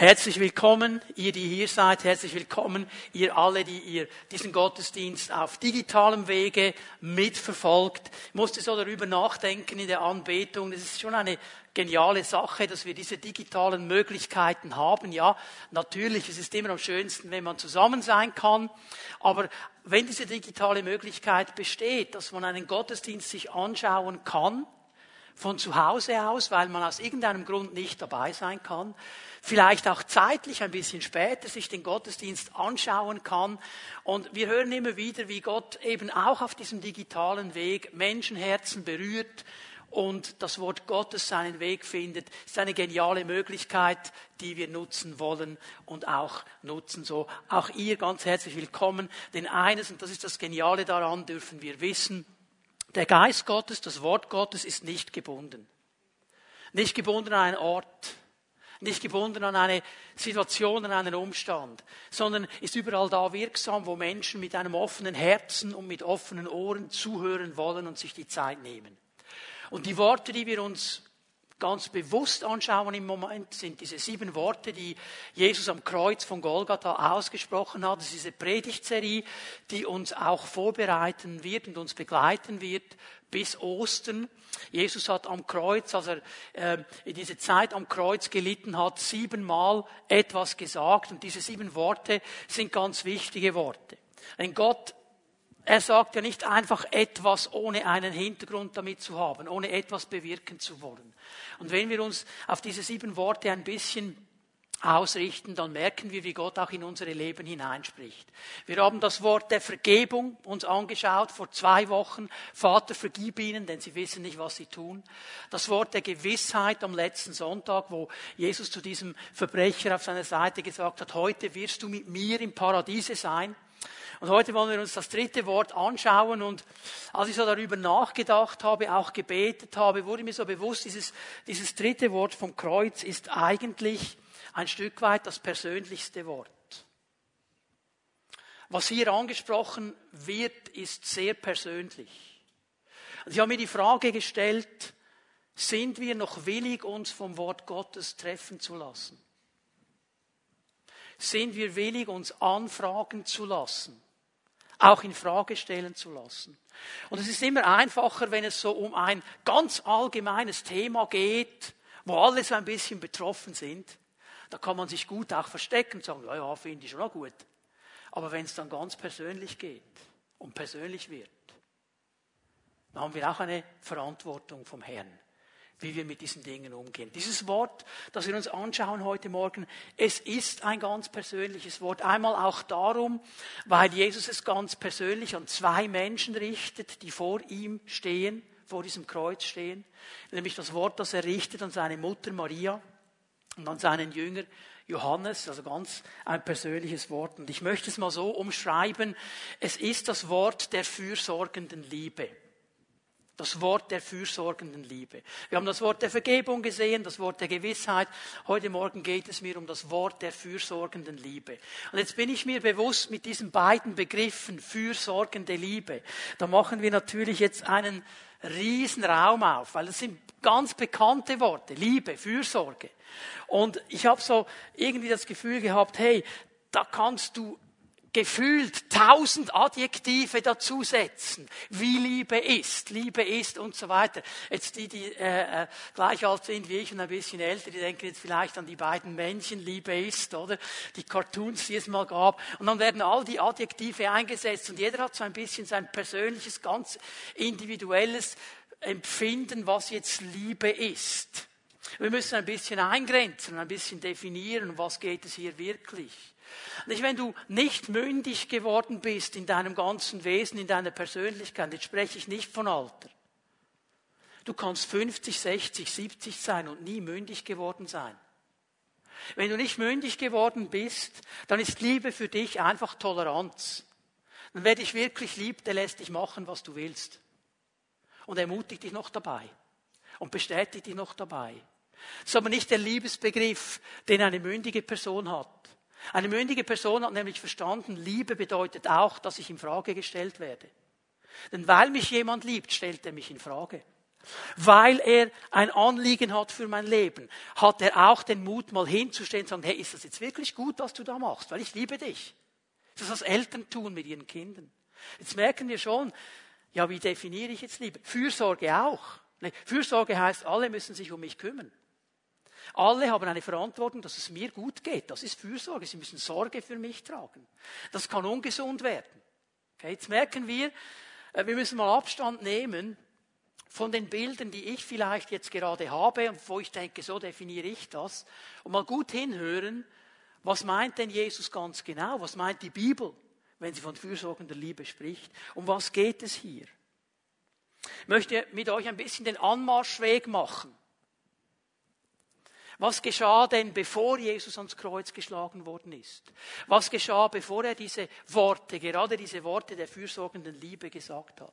Herzlich willkommen, ihr, die hier seid. Herzlich willkommen, ihr alle, die ihr diesen Gottesdienst auf digitalem Wege mitverfolgt. Ich musste so darüber nachdenken in der Anbetung. Das ist schon eine geniale Sache, dass wir diese digitalen Möglichkeiten haben. Ja, natürlich, es ist immer am schönsten, wenn man zusammen sein kann. Aber wenn diese digitale Möglichkeit besteht, dass man einen Gottesdienst sich anschauen kann, von zu Hause aus, weil man aus irgendeinem Grund nicht dabei sein kann, vielleicht auch zeitlich ein bisschen später sich den Gottesdienst anschauen kann. Und wir hören immer wieder, wie Gott eben auch auf diesem digitalen Weg Menschenherzen berührt und das Wort Gottes seinen Weg findet. Das ist eine geniale Möglichkeit, die wir nutzen wollen und auch nutzen. So auch ihr ganz herzlich willkommen. Denn eines, und das ist das Geniale daran, dürfen wir wissen, der Geist Gottes, das Wort Gottes ist nicht gebunden. Nicht gebunden an einen Ort, nicht gebunden an eine Situation, an einen Umstand, sondern ist überall da wirksam, wo Menschen mit einem offenen Herzen und mit offenen Ohren zuhören wollen und sich die Zeit nehmen. Und die Worte, die wir uns ganz bewusst anschauen im Moment, sind diese sieben Worte, die Jesus am Kreuz von Golgatha ausgesprochen hat. Das ist diese Predigtserie, die uns auch vorbereiten wird und uns begleiten wird bis Ostern. Jesus hat am Kreuz, als er äh, in diese Zeit am Kreuz gelitten hat, siebenmal etwas gesagt. Und diese sieben Worte sind ganz wichtige Worte. Wenn Gott er sagt ja nicht einfach etwas, ohne einen Hintergrund damit zu haben, ohne etwas bewirken zu wollen. Und wenn wir uns auf diese sieben Worte ein bisschen ausrichten, dann merken wir, wie Gott auch in unsere Leben hineinspricht. Wir haben das Wort der Vergebung uns angeschaut vor zwei Wochen. Vater, vergib ihnen, denn sie wissen nicht, was sie tun. Das Wort der Gewissheit am letzten Sonntag, wo Jesus zu diesem Verbrecher auf seiner Seite gesagt hat, heute wirst du mit mir im Paradiese sein. Und heute wollen wir uns das dritte Wort anschauen. Und als ich so darüber nachgedacht habe, auch gebetet habe, wurde mir so bewusst, dieses, dieses dritte Wort vom Kreuz ist eigentlich ein Stück weit das persönlichste Wort. Was hier angesprochen wird, ist sehr persönlich. Und ich habe mir die Frage gestellt, sind wir noch willig, uns vom Wort Gottes treffen zu lassen? Sind wir willig, uns anfragen zu lassen? auch in Frage stellen zu lassen. Und es ist immer einfacher, wenn es so um ein ganz allgemeines Thema geht, wo alle so ein bisschen betroffen sind. Da kann man sich gut auch verstecken und sagen, ja, ja, finde ich schon auch gut. Aber wenn es dann ganz persönlich geht und persönlich wird, dann haben wir auch eine Verantwortung vom Herrn wie wir mit diesen Dingen umgehen. Dieses Wort, das wir uns anschauen heute Morgen, es ist ein ganz persönliches Wort. Einmal auch darum, weil Jesus es ganz persönlich an zwei Menschen richtet, die vor ihm stehen, vor diesem Kreuz stehen. Nämlich das Wort, das er richtet an seine Mutter Maria und an seinen Jünger Johannes, also ganz ein persönliches Wort. Und ich möchte es mal so umschreiben. Es ist das Wort der fürsorgenden Liebe. Das Wort der fürsorgenden Liebe. Wir haben das Wort der Vergebung gesehen, das Wort der Gewissheit. Heute Morgen geht es mir um das Wort der fürsorgenden Liebe. Und jetzt bin ich mir bewusst mit diesen beiden Begriffen fürsorgende Liebe. Da machen wir natürlich jetzt einen riesen Raum auf, weil das sind ganz bekannte Worte. Liebe, Fürsorge. Und ich habe so irgendwie das Gefühl gehabt, hey, da kannst du gefühlt tausend Adjektive dazusetzen, wie Liebe ist, Liebe ist und so weiter. Jetzt die, die äh, äh, gleich alt sind wie ich und ein bisschen älter, die denken jetzt vielleicht an die beiden Männchen, Liebe ist, oder die Cartoons, die es mal gab. Und dann werden all die Adjektive eingesetzt und jeder hat so ein bisschen sein persönliches, ganz individuelles Empfinden, was jetzt Liebe ist. Wir müssen ein bisschen eingrenzen, ein bisschen definieren, was geht es hier wirklich. Nicht, wenn du nicht mündig geworden bist in deinem ganzen Wesen, in deiner Persönlichkeit, jetzt spreche ich nicht von Alter. Du kannst 50, 60, 70 sein und nie mündig geworden sein. Wenn du nicht mündig geworden bist, dann ist Liebe für dich einfach Toleranz. Dann wer dich wirklich liebt, der lässt dich machen, was du willst. Und ermutigt dich noch dabei. Und bestätigt dich noch dabei. Das ist aber nicht der Liebesbegriff, den eine mündige Person hat. Eine mündige Person hat nämlich verstanden, Liebe bedeutet auch, dass ich in Frage gestellt werde. Denn weil mich jemand liebt, stellt er mich in Frage. weil er ein Anliegen hat für mein Leben, hat er auch den Mut, mal hinzustehen und zu sagen, hey, ist das jetzt wirklich gut, was du da machst? Weil ich liebe dich. Das ist was Eltern tun mit ihren Kindern. Jetzt merken wir schon, ja, wie definiere ich jetzt Liebe? Fürsorge auch. Fürsorge heißt, alle müssen sich um mich kümmern. Alle haben eine Verantwortung, dass es mir gut geht. Das ist Fürsorge. Sie müssen Sorge für mich tragen. Das kann ungesund werden. Okay, jetzt merken wir, äh, wir müssen mal Abstand nehmen von den Bildern, die ich vielleicht jetzt gerade habe und wo ich denke, so definiere ich das, und mal gut hinhören, was meint denn Jesus ganz genau? Was meint die Bibel, wenn sie von fürsorgender Liebe spricht? Um was geht es hier? Ich möchte mit euch ein bisschen den Anmarschweg machen. Was geschah denn, bevor Jesus ans Kreuz geschlagen worden ist? Was geschah, bevor er diese Worte, gerade diese Worte der fürsorgenden Liebe gesagt hat?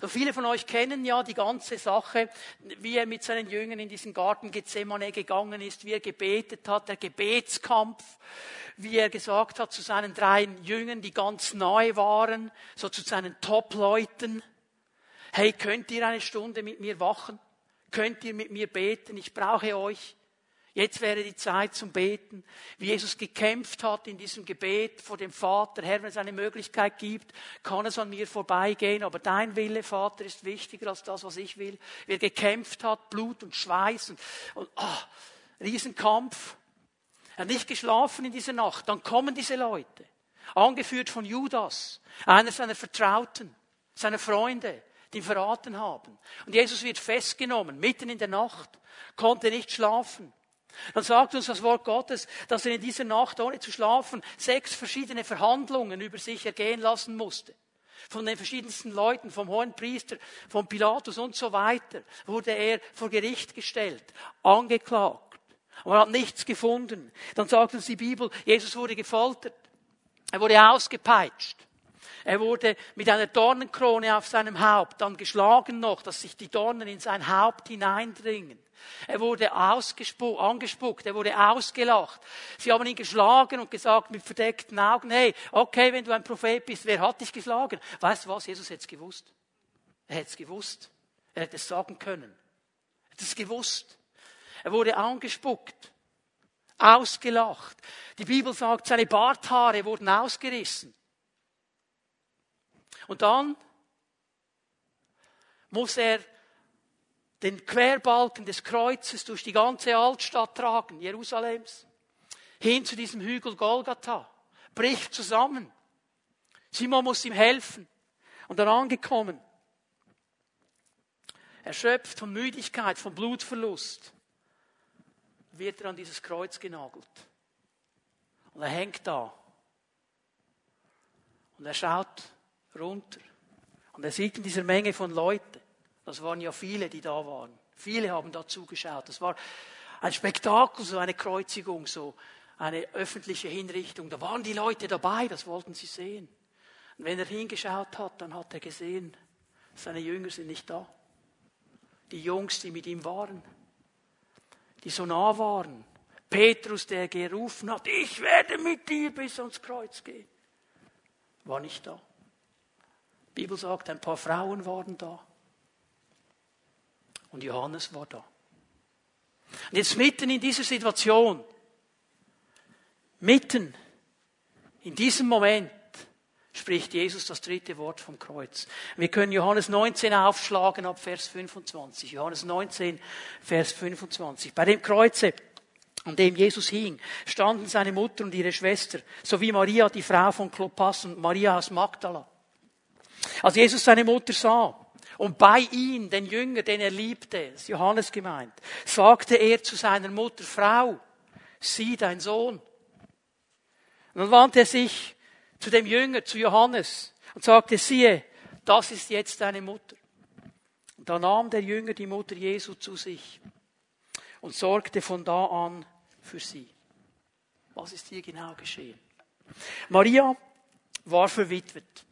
So viele von euch kennen ja die ganze Sache, wie er mit seinen Jüngern in diesen Garten Gethsemane gegangen ist, wie er gebetet hat, der Gebetskampf, wie er gesagt hat zu seinen drei Jüngern, die ganz neu waren, so zu seinen Top-Leuten, hey, könnt ihr eine Stunde mit mir wachen? Könnt ihr mit mir beten? Ich brauche euch. Jetzt wäre die Zeit zum Beten, wie Jesus gekämpft hat in diesem Gebet vor dem Vater. Herr, wenn es eine Möglichkeit gibt, kann es an mir vorbeigehen, aber dein Wille, Vater, ist wichtiger als das, was ich will. Wie er gekämpft hat, Blut und Schweiß und, und oh, Riesenkampf. Er hat nicht geschlafen in dieser Nacht. Dann kommen diese Leute, angeführt von Judas, einer seiner Vertrauten, seiner Freunde, die ihn verraten haben. Und Jesus wird festgenommen, mitten in der Nacht, konnte nicht schlafen. Dann sagt uns das Wort Gottes, dass er in dieser Nacht, ohne zu schlafen, sechs verschiedene Verhandlungen über sich ergehen lassen musste. Von den verschiedensten Leuten, vom hohen Priester, vom Pilatus und so weiter, wurde er vor Gericht gestellt, angeklagt. Man hat nichts gefunden. Dann sagt uns die Bibel, Jesus wurde gefoltert. Er wurde ausgepeitscht. Er wurde mit einer Dornenkrone auf seinem Haupt, dann geschlagen noch, dass sich die Dornen in sein Haupt hineindringen. Er wurde angespuckt, er wurde ausgelacht. Sie haben ihn geschlagen und gesagt mit verdeckten Augen, hey, okay, wenn du ein Prophet bist, wer hat dich geschlagen? Weißt du was? Jesus hätte es gewusst. Er hätte es gewusst. Er hätte es sagen können. Er hätte es gewusst. Er wurde angespuckt, ausgelacht. Die Bibel sagt, seine Barthaare wurden ausgerissen. Und dann muss er den Querbalken des Kreuzes durch die ganze Altstadt tragen, Jerusalems, hin zu diesem Hügel Golgatha, bricht zusammen. Simon muss ihm helfen. Und dann angekommen, erschöpft von Müdigkeit, von Blutverlust, wird er an dieses Kreuz genagelt. Und er hängt da. Und er schaut runter. Und er sieht in dieser Menge von Leuten, das waren ja viele, die da waren. Viele haben da zugeschaut. Das war ein Spektakel, so eine Kreuzigung, so eine öffentliche Hinrichtung. Da waren die Leute dabei, das wollten sie sehen. Und wenn er hingeschaut hat, dann hat er gesehen, seine Jünger sind nicht da. Die Jungs, die mit ihm waren, die so nah waren. Petrus, der gerufen hat, ich werde mit dir bis ans Kreuz gehen, war nicht da. Die Bibel sagt, ein paar Frauen waren da. Und Johannes war da. Und jetzt mitten in dieser Situation, mitten in diesem Moment, spricht Jesus das dritte Wort vom Kreuz. Wir können Johannes 19 aufschlagen ab Vers 25. Johannes 19, Vers 25. Bei dem Kreuze, an dem Jesus hing, standen seine Mutter und ihre Schwester, sowie Maria, die Frau von Klopas und Maria aus Magdala. Als Jesus seine Mutter sah, und bei ihm, den Jünger, den er liebte, ist Johannes gemeint, sagte er zu seiner Mutter, Frau, sieh dein Sohn. Und dann wandte er sich zu dem Jünger, zu Johannes, und sagte, siehe, das ist jetzt deine Mutter. Und da nahm der Jünger die Mutter Jesu zu sich und sorgte von da an für sie. Was ist hier genau geschehen? Maria war verwitwet.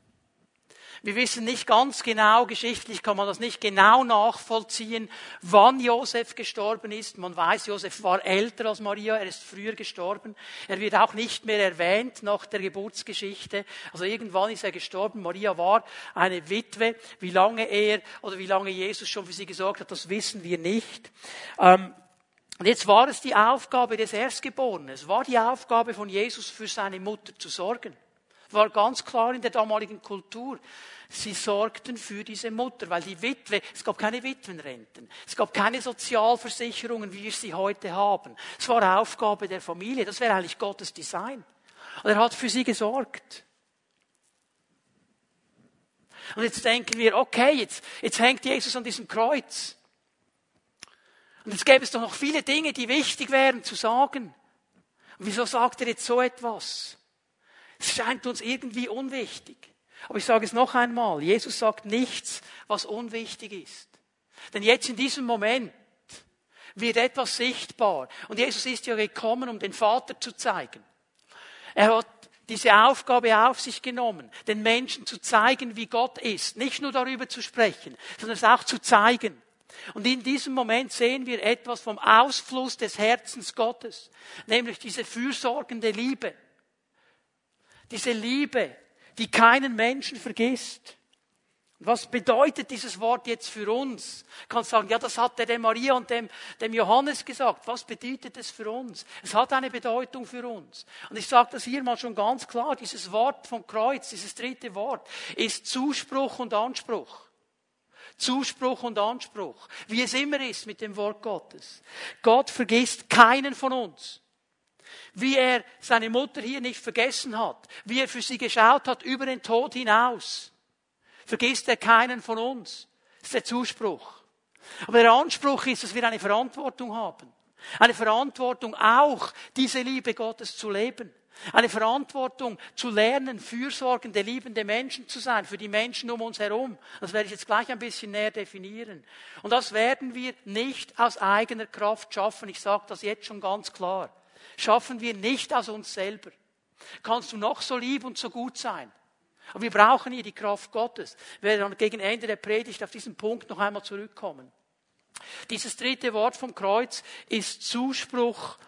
Wir wissen nicht ganz genau, geschichtlich kann man das nicht genau nachvollziehen, wann Josef gestorben ist. Man weiß, Josef war älter als Maria, er ist früher gestorben. Er wird auch nicht mehr erwähnt nach der Geburtsgeschichte. Also irgendwann ist er gestorben. Maria war eine Witwe. Wie lange er oder wie lange Jesus schon für sie gesorgt hat, das wissen wir nicht. Ähm, und jetzt war es die Aufgabe des Erstgeborenen. Es war die Aufgabe von Jesus für seine Mutter zu sorgen war ganz klar in der damaligen Kultur. Sie sorgten für diese Mutter, weil die Witwe, es gab keine Witwenrenten, es gab keine Sozialversicherungen, wie wir sie heute haben. Es war Aufgabe der Familie, das wäre eigentlich Gottes Design. Und er hat für sie gesorgt. Und jetzt denken wir, okay, jetzt, jetzt hängt Jesus an diesem Kreuz. Und jetzt gäbe es doch noch viele Dinge, die wichtig wären zu sagen. Und wieso sagt er jetzt so etwas? Es scheint uns irgendwie unwichtig. Aber ich sage es noch einmal, Jesus sagt nichts, was unwichtig ist. Denn jetzt in diesem Moment wird etwas sichtbar. Und Jesus ist ja gekommen, um den Vater zu zeigen. Er hat diese Aufgabe auf sich genommen, den Menschen zu zeigen, wie Gott ist. Nicht nur darüber zu sprechen, sondern es auch zu zeigen. Und in diesem Moment sehen wir etwas vom Ausfluss des Herzens Gottes, nämlich diese fürsorgende Liebe. Diese Liebe, die keinen Menschen vergisst. Was bedeutet dieses Wort jetzt für uns? Ich kann sagen, ja, das hat der dem Maria und dem, dem Johannes gesagt. Was bedeutet es für uns? Es hat eine Bedeutung für uns. Und ich sage das hier mal schon ganz klar. Dieses Wort vom Kreuz, dieses dritte Wort, ist Zuspruch und Anspruch. Zuspruch und Anspruch. Wie es immer ist mit dem Wort Gottes. Gott vergisst keinen von uns wie er seine Mutter hier nicht vergessen hat, wie er für sie geschaut hat über den Tod hinaus. Vergisst er keinen von uns. Das ist der Zuspruch. Aber der Anspruch ist, dass wir eine Verantwortung haben. Eine Verantwortung auch, diese Liebe Gottes zu leben. Eine Verantwortung zu lernen, fürsorgende, liebende Menschen zu sein, für die Menschen um uns herum. Das werde ich jetzt gleich ein bisschen näher definieren. Und das werden wir nicht aus eigener Kraft schaffen. Ich sage das jetzt schon ganz klar schaffen wir nicht aus uns selber. Kannst du noch so lieb und so gut sein. Aber wir brauchen hier die Kraft Gottes. Ich werde dann gegen Ende der Predigt auf diesen Punkt noch einmal zurückkommen. Dieses dritte Wort vom Kreuz ist Zuspruch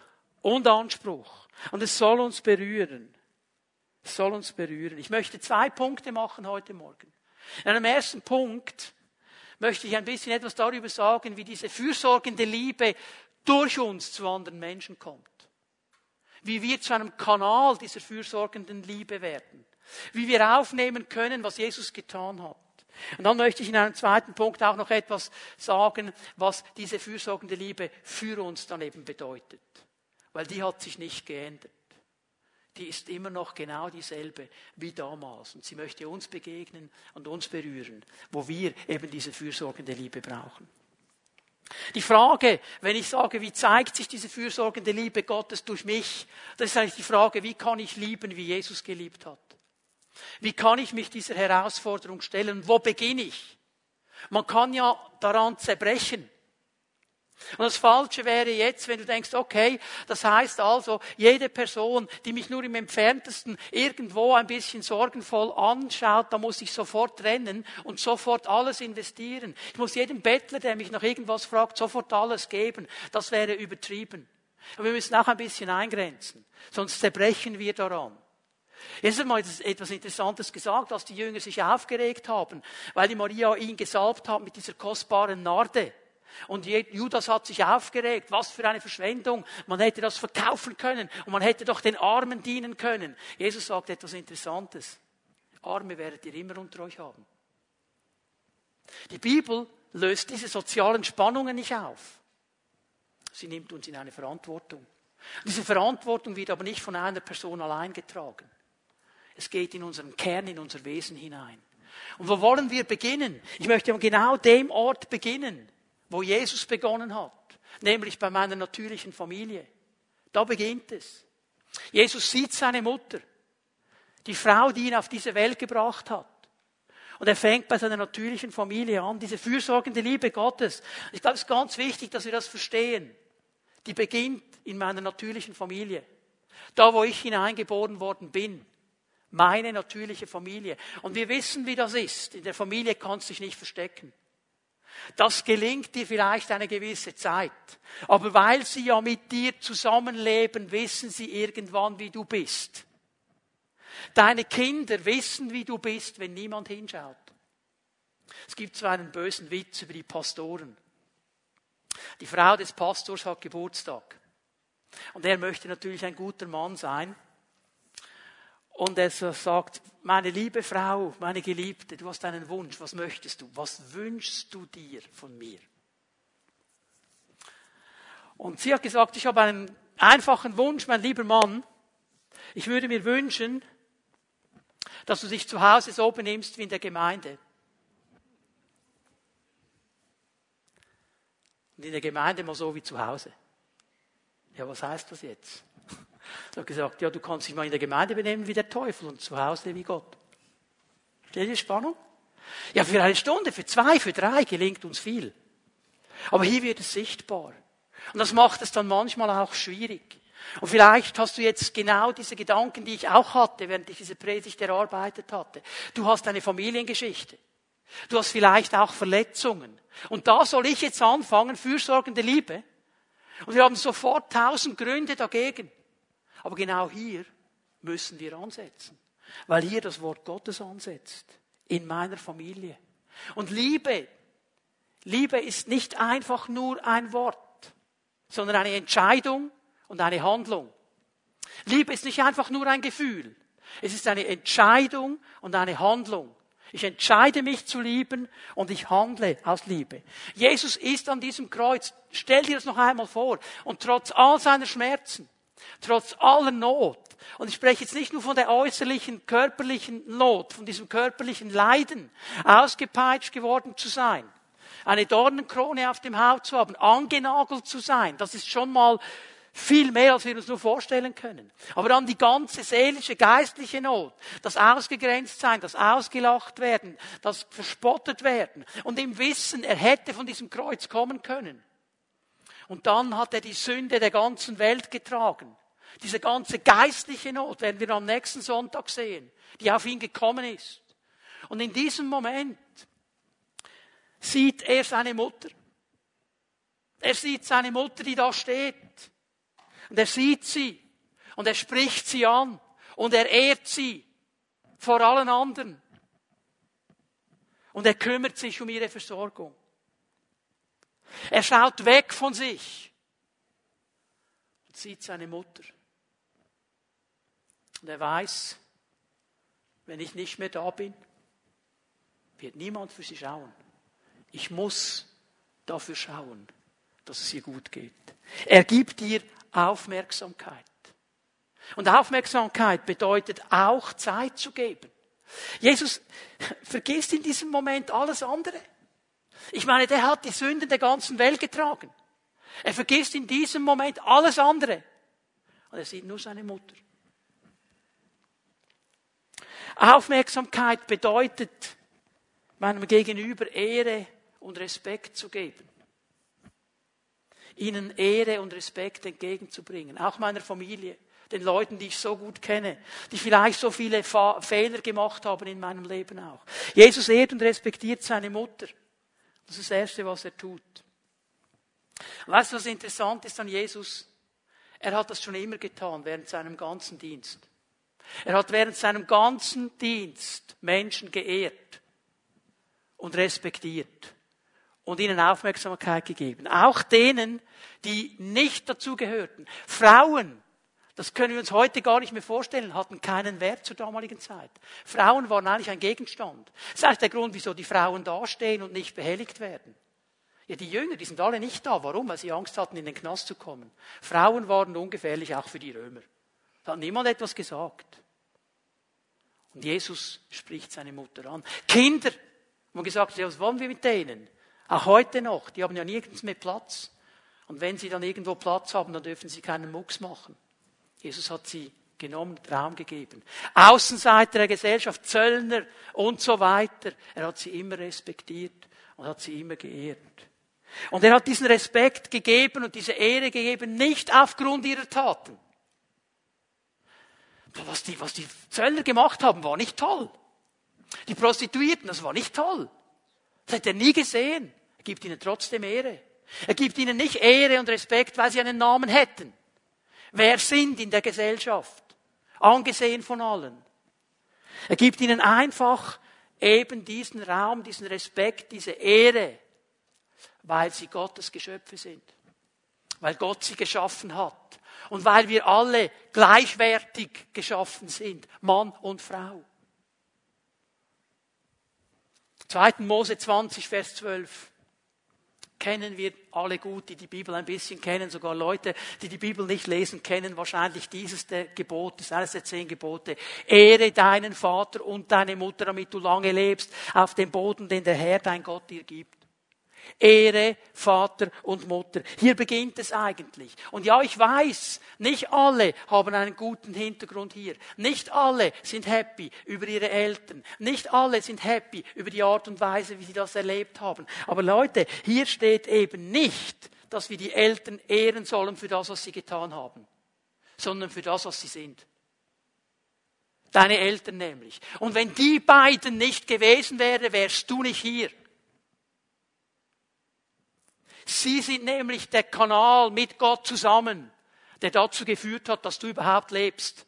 und Anspruch. Und es soll uns berühren. Es soll uns berühren. Ich möchte zwei Punkte machen heute Morgen. In einem ersten Punkt möchte ich ein bisschen etwas darüber sagen, wie diese fürsorgende Liebe durch uns zu anderen Menschen kommt wie wir zu einem Kanal dieser fürsorgenden Liebe werden, wie wir aufnehmen können, was Jesus getan hat. Und dann möchte ich in einem zweiten Punkt auch noch etwas sagen, was diese fürsorgende Liebe für uns dann eben bedeutet. Weil die hat sich nicht geändert. Die ist immer noch genau dieselbe wie damals. Und sie möchte uns begegnen und uns berühren, wo wir eben diese fürsorgende Liebe brauchen. Die Frage, wenn ich sage, wie zeigt sich diese fürsorgende Liebe Gottes durch mich, das ist eigentlich die Frage, wie kann ich lieben, wie Jesus geliebt hat? Wie kann ich mich dieser Herausforderung stellen? Wo beginne ich? Man kann ja daran zerbrechen. Und das Falsche wäre jetzt, wenn du denkst, okay, das heißt also, jede Person, die mich nur im entferntesten irgendwo ein bisschen sorgenvoll anschaut, da muss ich sofort rennen und sofort alles investieren. Ich muss jedem Bettler, der mich nach irgendwas fragt, sofort alles geben. Das wäre übertrieben. Aber wir müssen auch ein bisschen eingrenzen, sonst zerbrechen wir daran. Jesus hat mal etwas Interessantes gesagt, als die Jünger sich aufgeregt haben, weil die Maria ihn gesalbt hat mit dieser kostbaren Narde. Und Judas hat sich aufgeregt. Was für eine Verschwendung. Man hätte das verkaufen können und man hätte doch den Armen dienen können. Jesus sagt etwas Interessantes. Arme werdet ihr immer unter euch haben. Die Bibel löst diese sozialen Spannungen nicht auf. Sie nimmt uns in eine Verantwortung. Diese Verantwortung wird aber nicht von einer Person allein getragen. Es geht in unseren Kern, in unser Wesen hinein. Und wo wollen wir beginnen? Ich möchte an genau dem Ort beginnen wo Jesus begonnen hat, nämlich bei meiner natürlichen Familie. Da beginnt es. Jesus sieht seine Mutter, die Frau, die ihn auf diese Welt gebracht hat. Und er fängt bei seiner natürlichen Familie an, diese fürsorgende Liebe Gottes. Ich glaube, es ist ganz wichtig, dass wir das verstehen. Die beginnt in meiner natürlichen Familie. Da, wo ich hineingeboren worden bin, Meine natürliche Familie. Und wir wissen, wie das ist. In der Familie kannst du dich nicht verstecken. Das gelingt dir vielleicht eine gewisse Zeit. Aber weil sie ja mit dir zusammenleben, wissen sie irgendwann, wie du bist. Deine Kinder wissen, wie du bist, wenn niemand hinschaut. Es gibt so einen bösen Witz über die Pastoren. Die Frau des Pastors hat Geburtstag. Und er möchte natürlich ein guter Mann sein. Und er sagt, meine liebe Frau, meine Geliebte, du hast einen Wunsch, was möchtest du? Was wünschst du dir von mir? Und sie hat gesagt, ich habe einen einfachen Wunsch, mein lieber Mann. Ich würde mir wünschen, dass du dich zu Hause so benimmst wie in der Gemeinde. Und in der Gemeinde mal so wie zu Hause. Ja, was heißt das jetzt? Er hat gesagt, ja, du kannst dich mal in der Gemeinde benehmen wie der Teufel und zu Hause wie Gott. Steht die Spannung? Ja, für eine Stunde, für zwei, für drei gelingt uns viel. Aber hier wird es sichtbar. Und das macht es dann manchmal auch schwierig. Und vielleicht hast du jetzt genau diese Gedanken, die ich auch hatte, während ich diese Predigt erarbeitet hatte. Du hast eine Familiengeschichte. Du hast vielleicht auch Verletzungen. Und da soll ich jetzt anfangen, fürsorgende Liebe. Und wir haben sofort tausend Gründe dagegen. Aber genau hier müssen wir ansetzen. Weil hier das Wort Gottes ansetzt. In meiner Familie. Und Liebe, Liebe ist nicht einfach nur ein Wort, sondern eine Entscheidung und eine Handlung. Liebe ist nicht einfach nur ein Gefühl. Es ist eine Entscheidung und eine Handlung. Ich entscheide mich zu lieben und ich handle aus Liebe. Jesus ist an diesem Kreuz. Stell dir das noch einmal vor. Und trotz all seiner Schmerzen, trotz aller Not, und ich spreche jetzt nicht nur von der äußerlichen körperlichen Not, von diesem körperlichen Leiden, ausgepeitscht geworden zu sein, eine Dornenkrone auf dem Haut zu haben, angenagelt zu sein, das ist schon mal viel mehr, als wir uns nur vorstellen können. Aber dann die ganze seelische, geistliche Not, das ausgegrenzt sein, das ausgelacht werden, das verspottet werden und im Wissen, er hätte von diesem Kreuz kommen können. Und dann hat er die Sünde der ganzen Welt getragen. Diese ganze geistliche Not werden wir am nächsten Sonntag sehen, die auf ihn gekommen ist. Und in diesem Moment sieht er seine Mutter. Er sieht seine Mutter, die da steht. Und er sieht sie und er spricht sie an und er ehrt sie vor allen anderen. Und er kümmert sich um ihre Versorgung. Er schaut weg von sich und sieht seine Mutter. Und er weiß, wenn ich nicht mehr da bin, wird niemand für sie schauen. Ich muss dafür schauen, dass es ihr gut geht. Er gibt ihr Aufmerksamkeit. Und Aufmerksamkeit bedeutet auch Zeit zu geben. Jesus vergisst in diesem Moment alles andere. Ich meine, der hat die Sünden der ganzen Welt getragen. Er vergisst in diesem Moment alles andere. Und er sieht nur seine Mutter. Aufmerksamkeit bedeutet, meinem Gegenüber Ehre und Respekt zu geben ihnen Ehre und Respekt entgegenzubringen, auch meiner Familie, den Leuten, die ich so gut kenne, die vielleicht so viele Fehler gemacht haben in meinem Leben auch. Jesus ehrt und respektiert seine Mutter. Das ist das Erste, was er tut. weißt du, was interessant ist an Jesus? Er hat das schon immer getan, während seinem ganzen Dienst. Er hat während seinem ganzen Dienst Menschen geehrt und respektiert und ihnen Aufmerksamkeit gegeben. Auch denen, die nicht dazugehörten. Frauen, das können wir uns heute gar nicht mehr vorstellen, hatten keinen Wert zur damaligen Zeit. Frauen waren eigentlich ein Gegenstand. Das ist eigentlich der Grund, wieso die Frauen dastehen und nicht behelligt werden. Ja, die Jünger, die sind alle nicht da. Warum? Weil sie Angst hatten, in den Knast zu kommen. Frauen waren ungefährlich auch für die Römer. Da hat niemand etwas gesagt. Und Jesus spricht seine Mutter an. Kinder, man gesagt, ja, was wollen wir mit denen? Auch heute noch, die haben ja nirgends mehr Platz. Und wenn sie dann irgendwo Platz haben, dann dürfen sie keinen Mucks machen. Jesus hat sie genommen, Raum gegeben. Außenseiter der Gesellschaft, Zöllner und so weiter. Er hat sie immer respektiert und hat sie immer geehrt. Und er hat diesen Respekt gegeben und diese Ehre gegeben, nicht aufgrund ihrer Taten. was die, was die Zöllner gemacht haben, war nicht toll. Die Prostituierten, das war nicht toll. Das hat er nie gesehen. Er gibt ihnen trotzdem Ehre. Er gibt ihnen nicht Ehre und Respekt, weil sie einen Namen hätten. Wer sind in der Gesellschaft? Angesehen von allen. Er gibt ihnen einfach eben diesen Raum, diesen Respekt, diese Ehre, weil sie Gottes Geschöpfe sind. Weil Gott sie geschaffen hat. Und weil wir alle gleichwertig geschaffen sind, Mann und Frau. 2. Mose 20, Vers 12 kennen wir alle gut, die die Bibel ein bisschen kennen, sogar Leute, die die Bibel nicht lesen, kennen wahrscheinlich dieses der Gebot, das eines der zehn Gebote. Ehre deinen Vater und deine Mutter, damit du lange lebst auf dem Boden, den der Herr, dein Gott, dir gibt. Ehre Vater und Mutter. Hier beginnt es eigentlich. Und ja, ich weiß, nicht alle haben einen guten Hintergrund hier. Nicht alle sind happy über ihre Eltern. Nicht alle sind happy über die Art und Weise, wie sie das erlebt haben. Aber Leute, hier steht eben nicht, dass wir die Eltern ehren sollen für das, was sie getan haben, sondern für das, was sie sind. Deine Eltern nämlich. Und wenn die beiden nicht gewesen wären, wärst du nicht hier. Sie sind nämlich der Kanal mit Gott zusammen, der dazu geführt hat, dass du überhaupt lebst.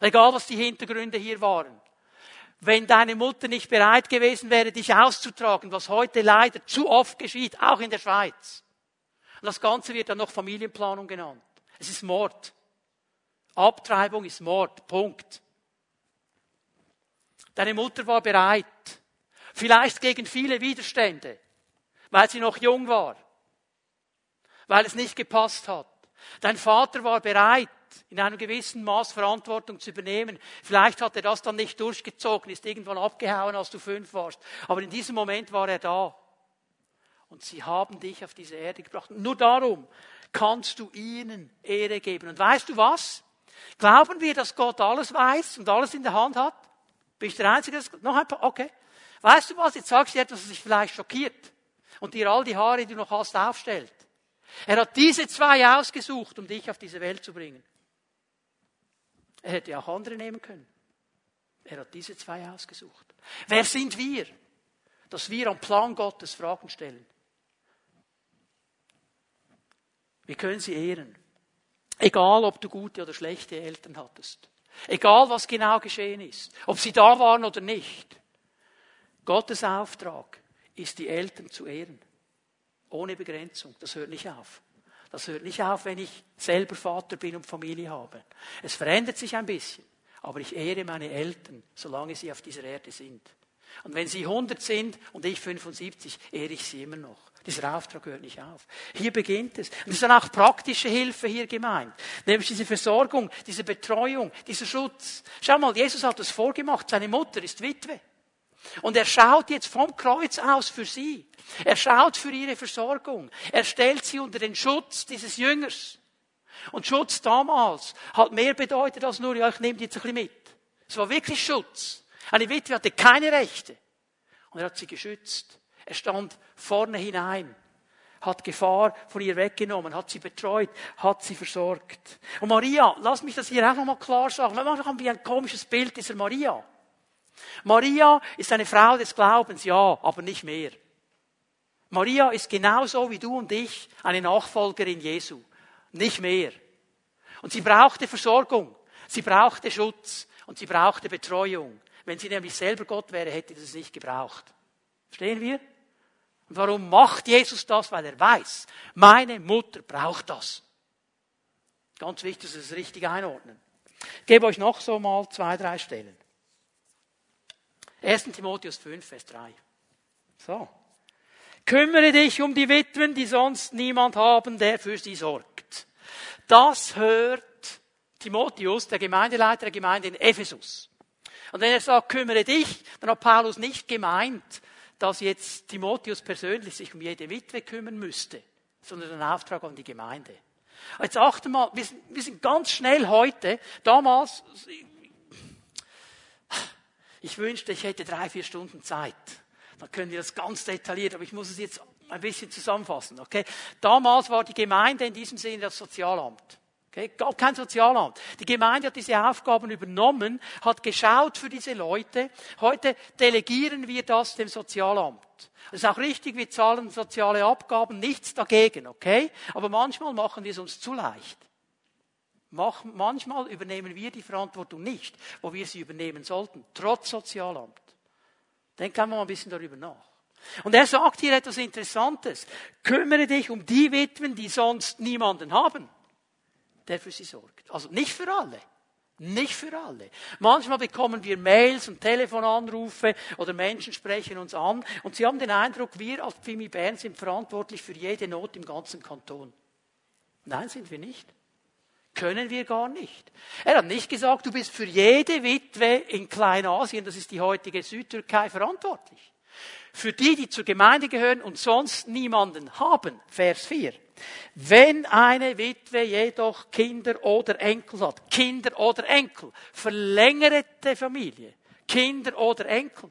Egal, was die Hintergründe hier waren. Wenn deine Mutter nicht bereit gewesen wäre, dich auszutragen, was heute leider zu oft geschieht, auch in der Schweiz. Und das Ganze wird dann noch Familienplanung genannt. Es ist Mord. Abtreibung ist Mord. Punkt. Deine Mutter war bereit. Vielleicht gegen viele Widerstände weil sie noch jung war, weil es nicht gepasst hat. Dein Vater war bereit, in einem gewissen Maß Verantwortung zu übernehmen. Vielleicht hat er das dann nicht durchgezogen, ist irgendwann abgehauen, als du fünf warst. Aber in diesem Moment war er da. Und sie haben dich auf diese Erde gebracht. Nur darum kannst du ihnen Ehre geben. Und weißt du was? Glauben wir, dass Gott alles weiß und alles in der Hand hat? Bin ich der Einzige, das, noch ein paar, okay. Weißt du was? Jetzt sagst du etwas, was dich vielleicht schockiert und dir all die Haare, die du noch hast, aufstellt. Er hat diese zwei ausgesucht, um dich auf diese Welt zu bringen. Er hätte auch andere nehmen können. Er hat diese zwei ausgesucht. Wer sind wir, dass wir am Plan Gottes Fragen stellen? Wir können sie ehren. Egal, ob du gute oder schlechte Eltern hattest. Egal, was genau geschehen ist. Ob sie da waren oder nicht. Gottes Auftrag ist, die Eltern zu ehren. Ohne Begrenzung. Das hört nicht auf. Das hört nicht auf, wenn ich selber Vater bin und Familie habe. Es verändert sich ein bisschen. Aber ich ehre meine Eltern, solange sie auf dieser Erde sind. Und wenn sie 100 sind und ich 75, ehre ich sie immer noch. Dieser Auftrag hört nicht auf. Hier beginnt es. Und es ist dann auch praktische Hilfe hier gemeint. Nämlich diese Versorgung, diese Betreuung, dieser Schutz. Schau mal, Jesus hat das vorgemacht. Seine Mutter ist Witwe. Und er schaut jetzt vom Kreuz aus für sie. Er schaut für ihre Versorgung. Er stellt sie unter den Schutz dieses Jüngers. Und Schutz damals hat mehr bedeutet als nur, ja, ich nehme die jetzt ein bisschen mit. Es war wirklich Schutz. Eine Witwe hatte keine Rechte. Und er hat sie geschützt. Er stand vorne hinein, hat Gefahr von ihr weggenommen, hat sie betreut, hat sie versorgt. Und Maria, lass mich das hier auch nochmal klar sagen. Manchmal haben wir ein komisches Bild dieser Maria. Maria ist eine Frau des Glaubens, ja, aber nicht mehr. Maria ist genauso wie du und ich eine Nachfolgerin Jesu. Nicht mehr. Und sie brauchte Versorgung. Sie brauchte Schutz. Und sie brauchte Betreuung. Wenn sie nämlich selber Gott wäre, hätte sie das nicht gebraucht. Verstehen wir? Und warum macht Jesus das? Weil er weiß, meine Mutter braucht das. Ganz wichtig, dass wir es richtig einordnen. Ich gebe euch noch so mal zwei, drei Stellen. 1. Timotheus 5, Vers 3. So. Kümmere dich um die Witwen, die sonst niemand haben, der für sie sorgt. Das hört Timotheus, der Gemeindeleiter der Gemeinde in Ephesus. Und wenn er sagt, kümmere dich, dann hat Paulus nicht gemeint, dass jetzt Timotheus persönlich sich um jede Witwe kümmern müsste, sondern einen Auftrag an die Gemeinde. Jetzt achte mal, wir sind, wir sind ganz schnell heute, damals, ich wünschte, ich hätte drei, vier Stunden Zeit. Dann können wir das ganz detailliert, aber ich muss es jetzt ein bisschen zusammenfassen, okay? Damals war die Gemeinde in diesem Sinne das Sozialamt. Okay, gab kein Sozialamt. Die Gemeinde hat diese Aufgaben übernommen, hat geschaut für diese Leute. Heute delegieren wir das dem Sozialamt. Das ist auch richtig, wir zahlen soziale Abgaben, nichts dagegen, okay? Aber manchmal machen wir es uns zu leicht. Manchmal übernehmen wir die Verantwortung nicht, wo wir sie übernehmen sollten, trotz Sozialamt. Denken wir mal ein bisschen darüber nach. Und er sagt hier etwas Interessantes. Kümmere dich um die Witwen, die sonst niemanden haben der für sie sorgt. Also nicht für alle. Nicht für alle. Manchmal bekommen wir Mails und Telefonanrufe oder Menschen sprechen uns an und sie haben den Eindruck, wir als Pfimi Bern sind verantwortlich für jede Not im ganzen Kanton. Nein, sind wir nicht. Können wir gar nicht. Er hat nicht gesagt, du bist für jede Witwe in Kleinasien, das ist die heutige Südtürkei, verantwortlich. Für die, die zur Gemeinde gehören und sonst niemanden haben, Vers 4. Wenn eine Witwe jedoch Kinder oder Enkel hat, Kinder oder Enkel, verlängerte Familie, Kinder oder Enkel,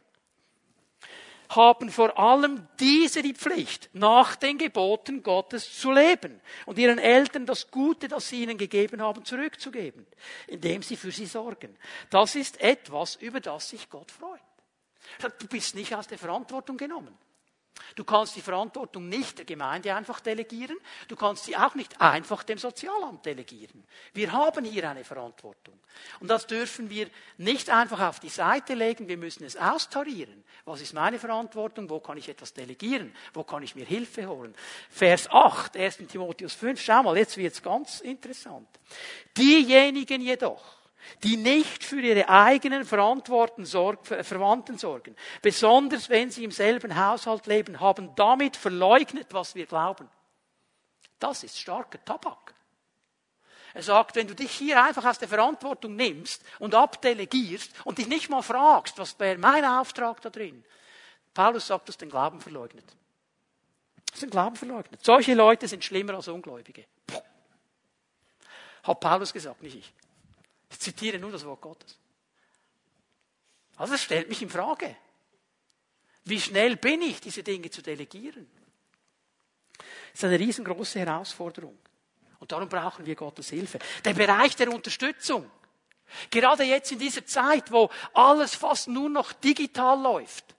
haben vor allem diese die Pflicht, nach den Geboten Gottes zu leben und ihren Eltern das Gute, das sie ihnen gegeben haben, zurückzugeben, indem sie für sie sorgen. Das ist etwas, über das sich Gott freut. Du bist nicht aus der Verantwortung genommen. Du kannst die Verantwortung nicht der Gemeinde einfach delegieren. Du kannst sie auch nicht einfach dem Sozialamt delegieren. Wir haben hier eine Verantwortung. Und das dürfen wir nicht einfach auf die Seite legen. Wir müssen es austarieren. Was ist meine Verantwortung? Wo kann ich etwas delegieren? Wo kann ich mir Hilfe holen? Vers 8, 1. Timotheus 5. Schau mal, jetzt wird es ganz interessant. Diejenigen jedoch, die nicht für ihre eigenen Verantworten Verwandten sorgen, besonders wenn sie im selben Haushalt leben, haben damit verleugnet, was wir glauben. Das ist starker Tabak. Er sagt, wenn du dich hier einfach aus der Verantwortung nimmst und abdelegierst und dich nicht mal fragst, was wäre mein Auftrag da drin. Paulus sagt, du hast den Glauben verleugnet. Du hast den Glauben verleugnet. Solche Leute sind schlimmer als Ungläubige. Puh. Hat Paulus gesagt, nicht ich. Ich zitiere nur das Wort Gottes. Also es stellt mich in Frage. Wie schnell bin ich, diese Dinge zu delegieren? Das ist eine riesengroße Herausforderung. Und darum brauchen wir Gottes Hilfe. Der Bereich der Unterstützung. Gerade jetzt in dieser Zeit, wo alles fast nur noch digital läuft.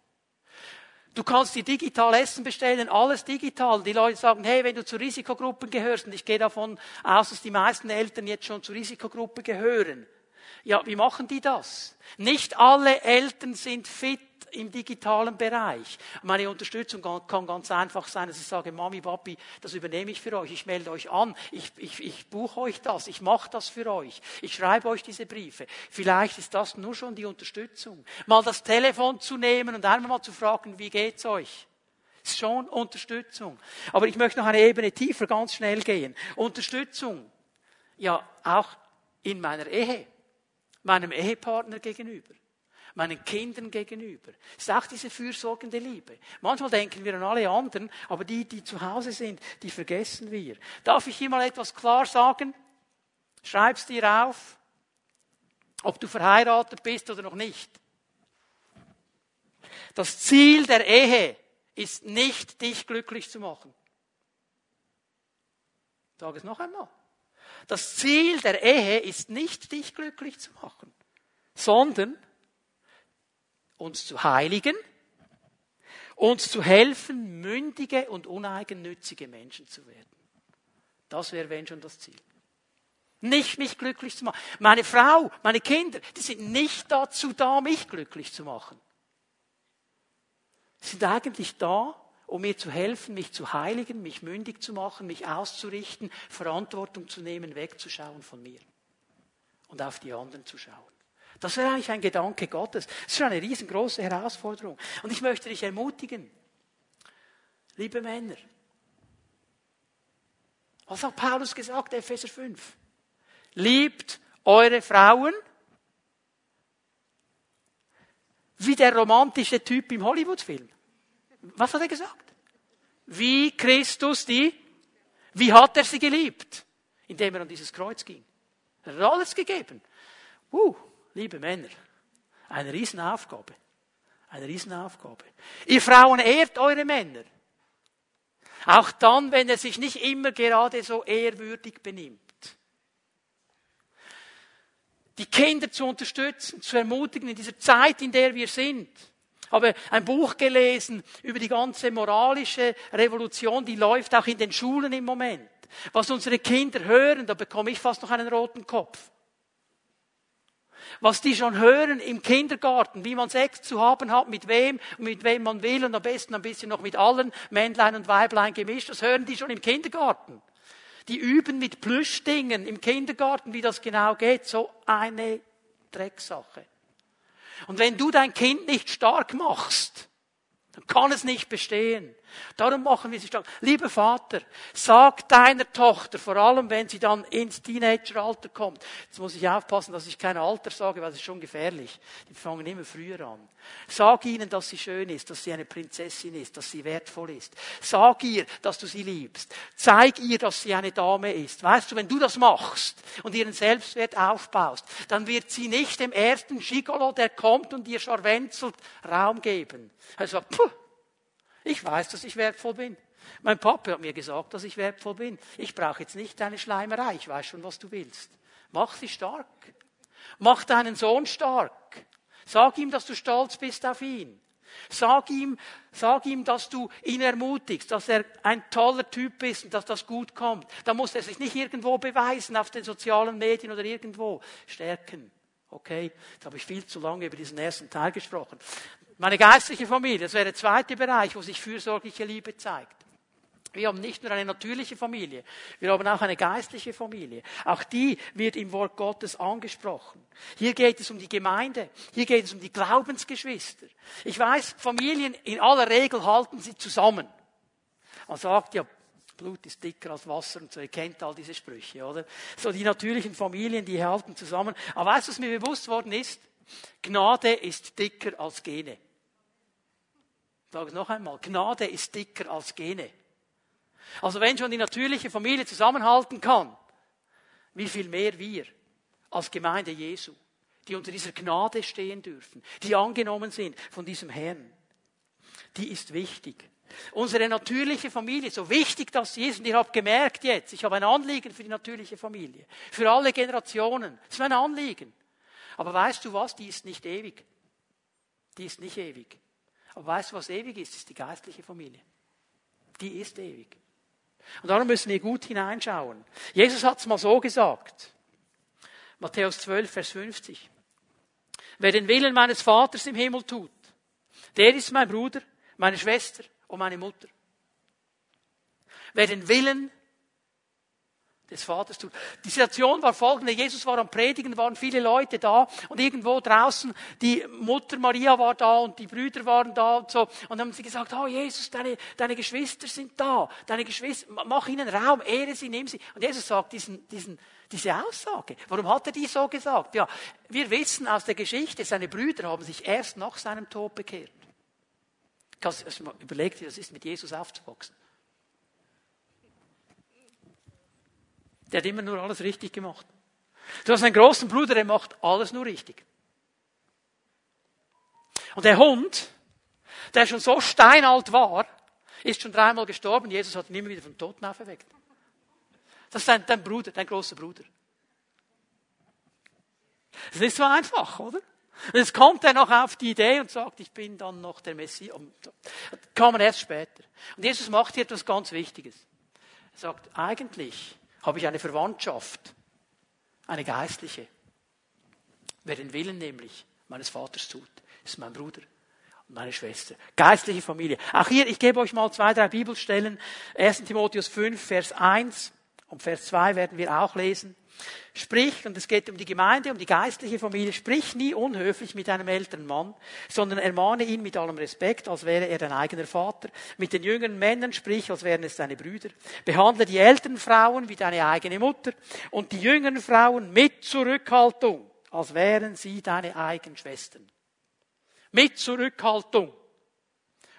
Du kannst dir digital Essen bestellen, alles digital. Die Leute sagen, hey, wenn du zu Risikogruppen gehörst, und ich gehe davon aus, dass die meisten Eltern jetzt schon zur Risikogruppe gehören. Ja, wie machen die das? Nicht alle Eltern sind fit im digitalen Bereich. Meine Unterstützung kann ganz einfach sein, dass ich sage, Mami, Papi, das übernehme ich für euch, ich melde euch an, ich, ich, ich buche euch das, ich mache das für euch, ich schreibe euch diese Briefe. Vielleicht ist das nur schon die Unterstützung. Mal das Telefon zu nehmen und einmal mal zu fragen, wie geht's euch? Ist schon Unterstützung. Aber ich möchte noch eine Ebene tiefer ganz schnell gehen. Unterstützung. Ja, auch in meiner Ehe, meinem Ehepartner gegenüber meinen Kindern gegenüber. Es ist auch diese fürsorgende Liebe. Manchmal denken wir an alle anderen, aber die, die zu Hause sind, die vergessen wir. Darf ich hier mal etwas klar sagen? Schreib's dir auf, ob du verheiratet bist oder noch nicht. Das Ziel der Ehe ist nicht, dich glücklich zu machen. Sage es noch einmal. Das Ziel der Ehe ist nicht, dich glücklich zu machen, sondern uns zu heiligen, uns zu helfen, mündige und uneigennützige Menschen zu werden. Das wäre, wenn schon, das Ziel. Nicht mich glücklich zu machen. Meine Frau, meine Kinder, die sind nicht dazu da, mich glücklich zu machen. Sie sind eigentlich da, um mir zu helfen, mich zu heiligen, mich mündig zu machen, mich auszurichten, Verantwortung zu nehmen, wegzuschauen von mir und auf die anderen zu schauen. Das wäre eigentlich ein Gedanke Gottes. Das ist schon eine riesengroße Herausforderung. Und ich möchte dich ermutigen, liebe Männer. Was hat Paulus gesagt, Epheser 5? Liebt eure Frauen wie der romantische Typ im Hollywood-Film. Was hat er gesagt? Wie Christus die, wie hat er sie geliebt? Indem er an dieses Kreuz ging. Er hat alles gegeben. Uh, liebe Männer, eine Riesenaufgabe. Eine Riesenaufgabe. Ihr Frauen ehrt eure Männer. Auch dann, wenn er sich nicht immer gerade so ehrwürdig benimmt. die Kinder zu unterstützen, zu ermutigen in dieser Zeit, in der wir sind. Habe ein Buch gelesen über die ganze moralische Revolution, die läuft auch in den Schulen im Moment. Was unsere Kinder hören, da bekomme ich fast noch einen roten Kopf. Was die schon hören im Kindergarten, wie man Sex zu haben hat, mit wem und mit wem man will und am besten ein bisschen noch mit allen, Männlein und Weiblein gemischt, das hören die schon im Kindergarten. Die üben mit Plüschdingen im Kindergarten, wie das genau geht. So eine Drecksache. Und wenn du dein Kind nicht stark machst, dann kann es nicht bestehen. Darum machen wir sie stark. Lieber Vater, sag deiner Tochter, vor allem wenn sie dann ins Teenageralter kommt, jetzt muss ich aufpassen, dass ich kein Alter sage, weil es ist schon gefährlich. Die fangen immer früher an. Sag ihnen, dass sie schön ist, dass sie eine Prinzessin ist, dass sie wertvoll ist. Sag ihr, dass du sie liebst. Zeig ihr, dass sie eine Dame ist. Weißt du, wenn du das machst und ihren Selbstwert aufbaust, dann wird sie nicht dem ersten Schigolo, der kommt und ihr scharwenzelt, Raum geben. Sagt, puh, ich weiß, dass ich wertvoll bin. Mein Papa hat mir gesagt, dass ich wertvoll bin. Ich brauche jetzt nicht deine Schleimerei. Ich weiß schon, was du willst. Mach sie stark. Mach deinen Sohn stark. Sag ihm, dass du stolz bist auf ihn. Sag ihm, sag ihm, dass du ihn ermutigst, dass er ein toller Typ ist und dass das gut kommt. Da muss er sich nicht irgendwo beweisen auf den sozialen Medien oder irgendwo. Stärken. Okay, jetzt habe ich viel zu lange über diesen ersten Teil gesprochen. Meine geistliche Familie, das wäre der zweite Bereich, wo sich fürsorgliche Liebe zeigt. Wir haben nicht nur eine natürliche Familie, wir haben auch eine geistliche Familie. Auch die wird im Wort Gottes angesprochen. Hier geht es um die Gemeinde, hier geht es um die Glaubensgeschwister. Ich weiß, Familien in aller Regel halten sie zusammen. Man sagt ja, Blut ist dicker als Wasser und so, ihr kennt all diese Sprüche, oder? So die natürlichen Familien, die halten zusammen. Aber weißt du, was mir bewusst worden ist? Gnade ist dicker als Gene. Sage es noch einmal. Gnade ist dicker als Gene. Also wenn schon die natürliche Familie zusammenhalten kann, wie viel mehr wir als Gemeinde Jesu, die unter dieser Gnade stehen dürfen, die angenommen sind von diesem Herrn, die ist wichtig. Unsere natürliche Familie, so wichtig das ist, und ihr habt gemerkt jetzt, ich habe ein Anliegen für die natürliche Familie, für alle Generationen, das ist mein Anliegen. Aber weißt du was, die ist nicht ewig. Die ist nicht ewig. Aber weißt du, was ewig ist? Das ist die geistliche Familie. Die ist ewig. Und darum müssen wir gut hineinschauen. Jesus hat es mal so gesagt. Matthäus 12, Vers 50. Wer den Willen meines Vaters im Himmel tut, der ist mein Bruder, meine Schwester und meine Mutter. Wer den Willen des Vaters tut. Die Situation war folgende. Jesus war am Predigen, waren viele Leute da und irgendwo draußen die Mutter Maria war da und die Brüder waren da und so. Und dann haben sie gesagt, oh Jesus, deine, deine Geschwister sind da. Deine Geschwister, mach ihnen Raum, ehre sie, nimm sie. Und Jesus sagt diesen, diesen, diese Aussage. Warum hat er die so gesagt? Ja, wir wissen aus der Geschichte, seine Brüder haben sich erst nach seinem Tod bekehrt. Überlegt, wie das ist, mit Jesus aufzuwachsen. Der hat immer nur alles richtig gemacht. Du hast einen großen Bruder, der macht alles nur richtig. Und der Hund, der schon so steinalt war, ist schon dreimal gestorben. Jesus hat ihn immer wieder vom Toten auferweckt. Das ist dein, dein Bruder, dein großer Bruder. Das ist nicht so einfach, oder? Und jetzt kommt er noch auf die Idee und sagt, ich bin dann noch der Messias. Man erst später. Und Jesus macht hier etwas ganz Wichtiges. Er sagt, eigentlich habe ich eine Verwandtschaft, eine geistliche. Wer den Willen nämlich meines Vaters tut, ist mein Bruder und meine Schwester. Geistliche Familie. Auch hier, ich gebe euch mal zwei, drei Bibelstellen. 1. Timotheus 5, Vers 1 und Vers 2 werden wir auch lesen. Sprich, und es geht um die Gemeinde, um die geistliche Familie, sprich nie unhöflich mit einem älteren Mann, sondern ermahne ihn mit allem Respekt, als wäre er dein eigener Vater. Mit den jüngeren Männern sprich, als wären es deine Brüder. Behandle die älteren Frauen wie deine eigene Mutter und die jüngeren Frauen mit Zurückhaltung, als wären sie deine eigenen Schwestern. Mit Zurückhaltung.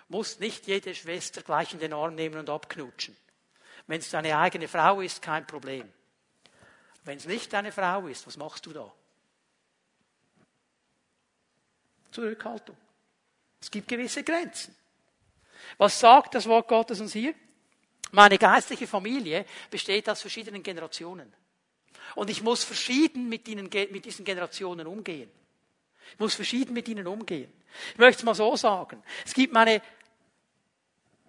Muss nicht jede Schwester gleich in den Arm nehmen und abknutschen. Wenn es deine eigene Frau ist, kein Problem. Wenn es nicht deine Frau ist, was machst du da? Zurückhaltung. Es gibt gewisse Grenzen. Was sagt das Wort Gottes uns hier? Meine geistliche Familie besteht aus verschiedenen Generationen. Und ich muss verschieden mit, ihnen, mit diesen Generationen umgehen. Ich muss verschieden mit ihnen umgehen. Ich möchte es mal so sagen. Es gibt meine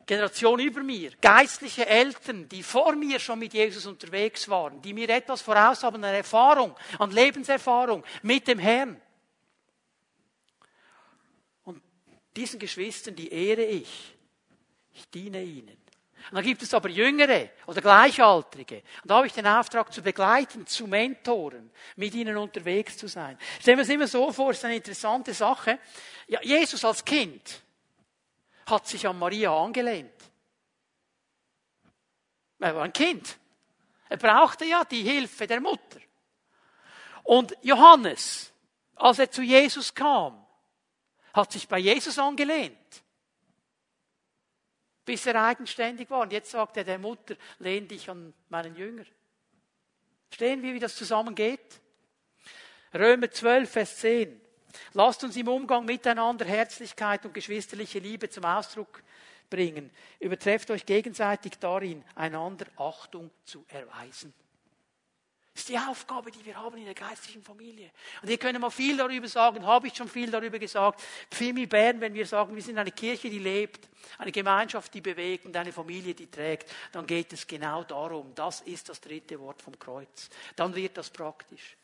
Generation über mir, geistliche Eltern, die vor mir schon mit Jesus unterwegs waren, die mir etwas voraus haben an Erfahrung, an Lebenserfahrung mit dem Herrn. Und diesen Geschwistern, die ehre ich. Ich diene ihnen. Und dann gibt es aber Jüngere oder Gleichaltrige. Und da habe ich den Auftrag zu begleiten, zu mentoren, mit ihnen unterwegs zu sein. Stellen wir uns immer so vor, es ist eine interessante Sache. Ja, Jesus als Kind hat sich an Maria angelehnt. Er war ein Kind. Er brauchte ja die Hilfe der Mutter. Und Johannes, als er zu Jesus kam, hat sich bei Jesus angelehnt bis er eigenständig war. Und jetzt sagt er der Mutter, lehn dich an meinen Jünger. Verstehen wir, wie das zusammengeht? Römer 12, Vers 10. Lasst uns im Umgang miteinander Herzlichkeit und geschwisterliche Liebe zum Ausdruck bringen. Übertrefft euch gegenseitig darin, einander Achtung zu erweisen. Das ist die Aufgabe, die wir haben in der geistlichen Familie. Und wir können mal viel darüber sagen, habe ich schon viel darüber gesagt. Pfimi Bern, wenn wir sagen, wir sind eine Kirche, die lebt, eine Gemeinschaft, die bewegt und eine Familie, die trägt, dann geht es genau darum. Das ist das dritte Wort vom Kreuz. Dann wird das praktisch.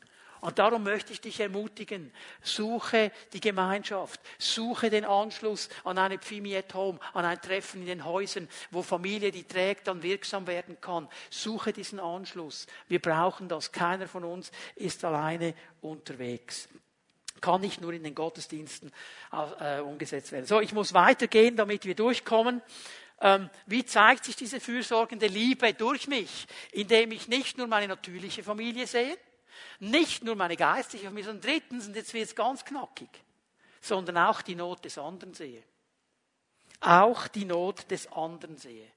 Und darum möchte ich dich ermutigen, suche die Gemeinschaft, suche den Anschluss an eine Pfimi at Home, an ein Treffen in den Häusern, wo Familie, die trägt, dann wirksam werden kann. Suche diesen Anschluss. Wir brauchen das. Keiner von uns ist alleine unterwegs kann nicht nur in den Gottesdiensten äh, umgesetzt werden. So, ich muss weitergehen, damit wir durchkommen. Ähm, wie zeigt sich diese fürsorgende Liebe durch mich? Indem ich nicht nur meine natürliche Familie sehe, nicht nur meine geistliche Familie, sondern drittens, und jetzt wird es ganz knackig, sondern auch die Not des anderen sehe. Auch die Not des anderen sehe.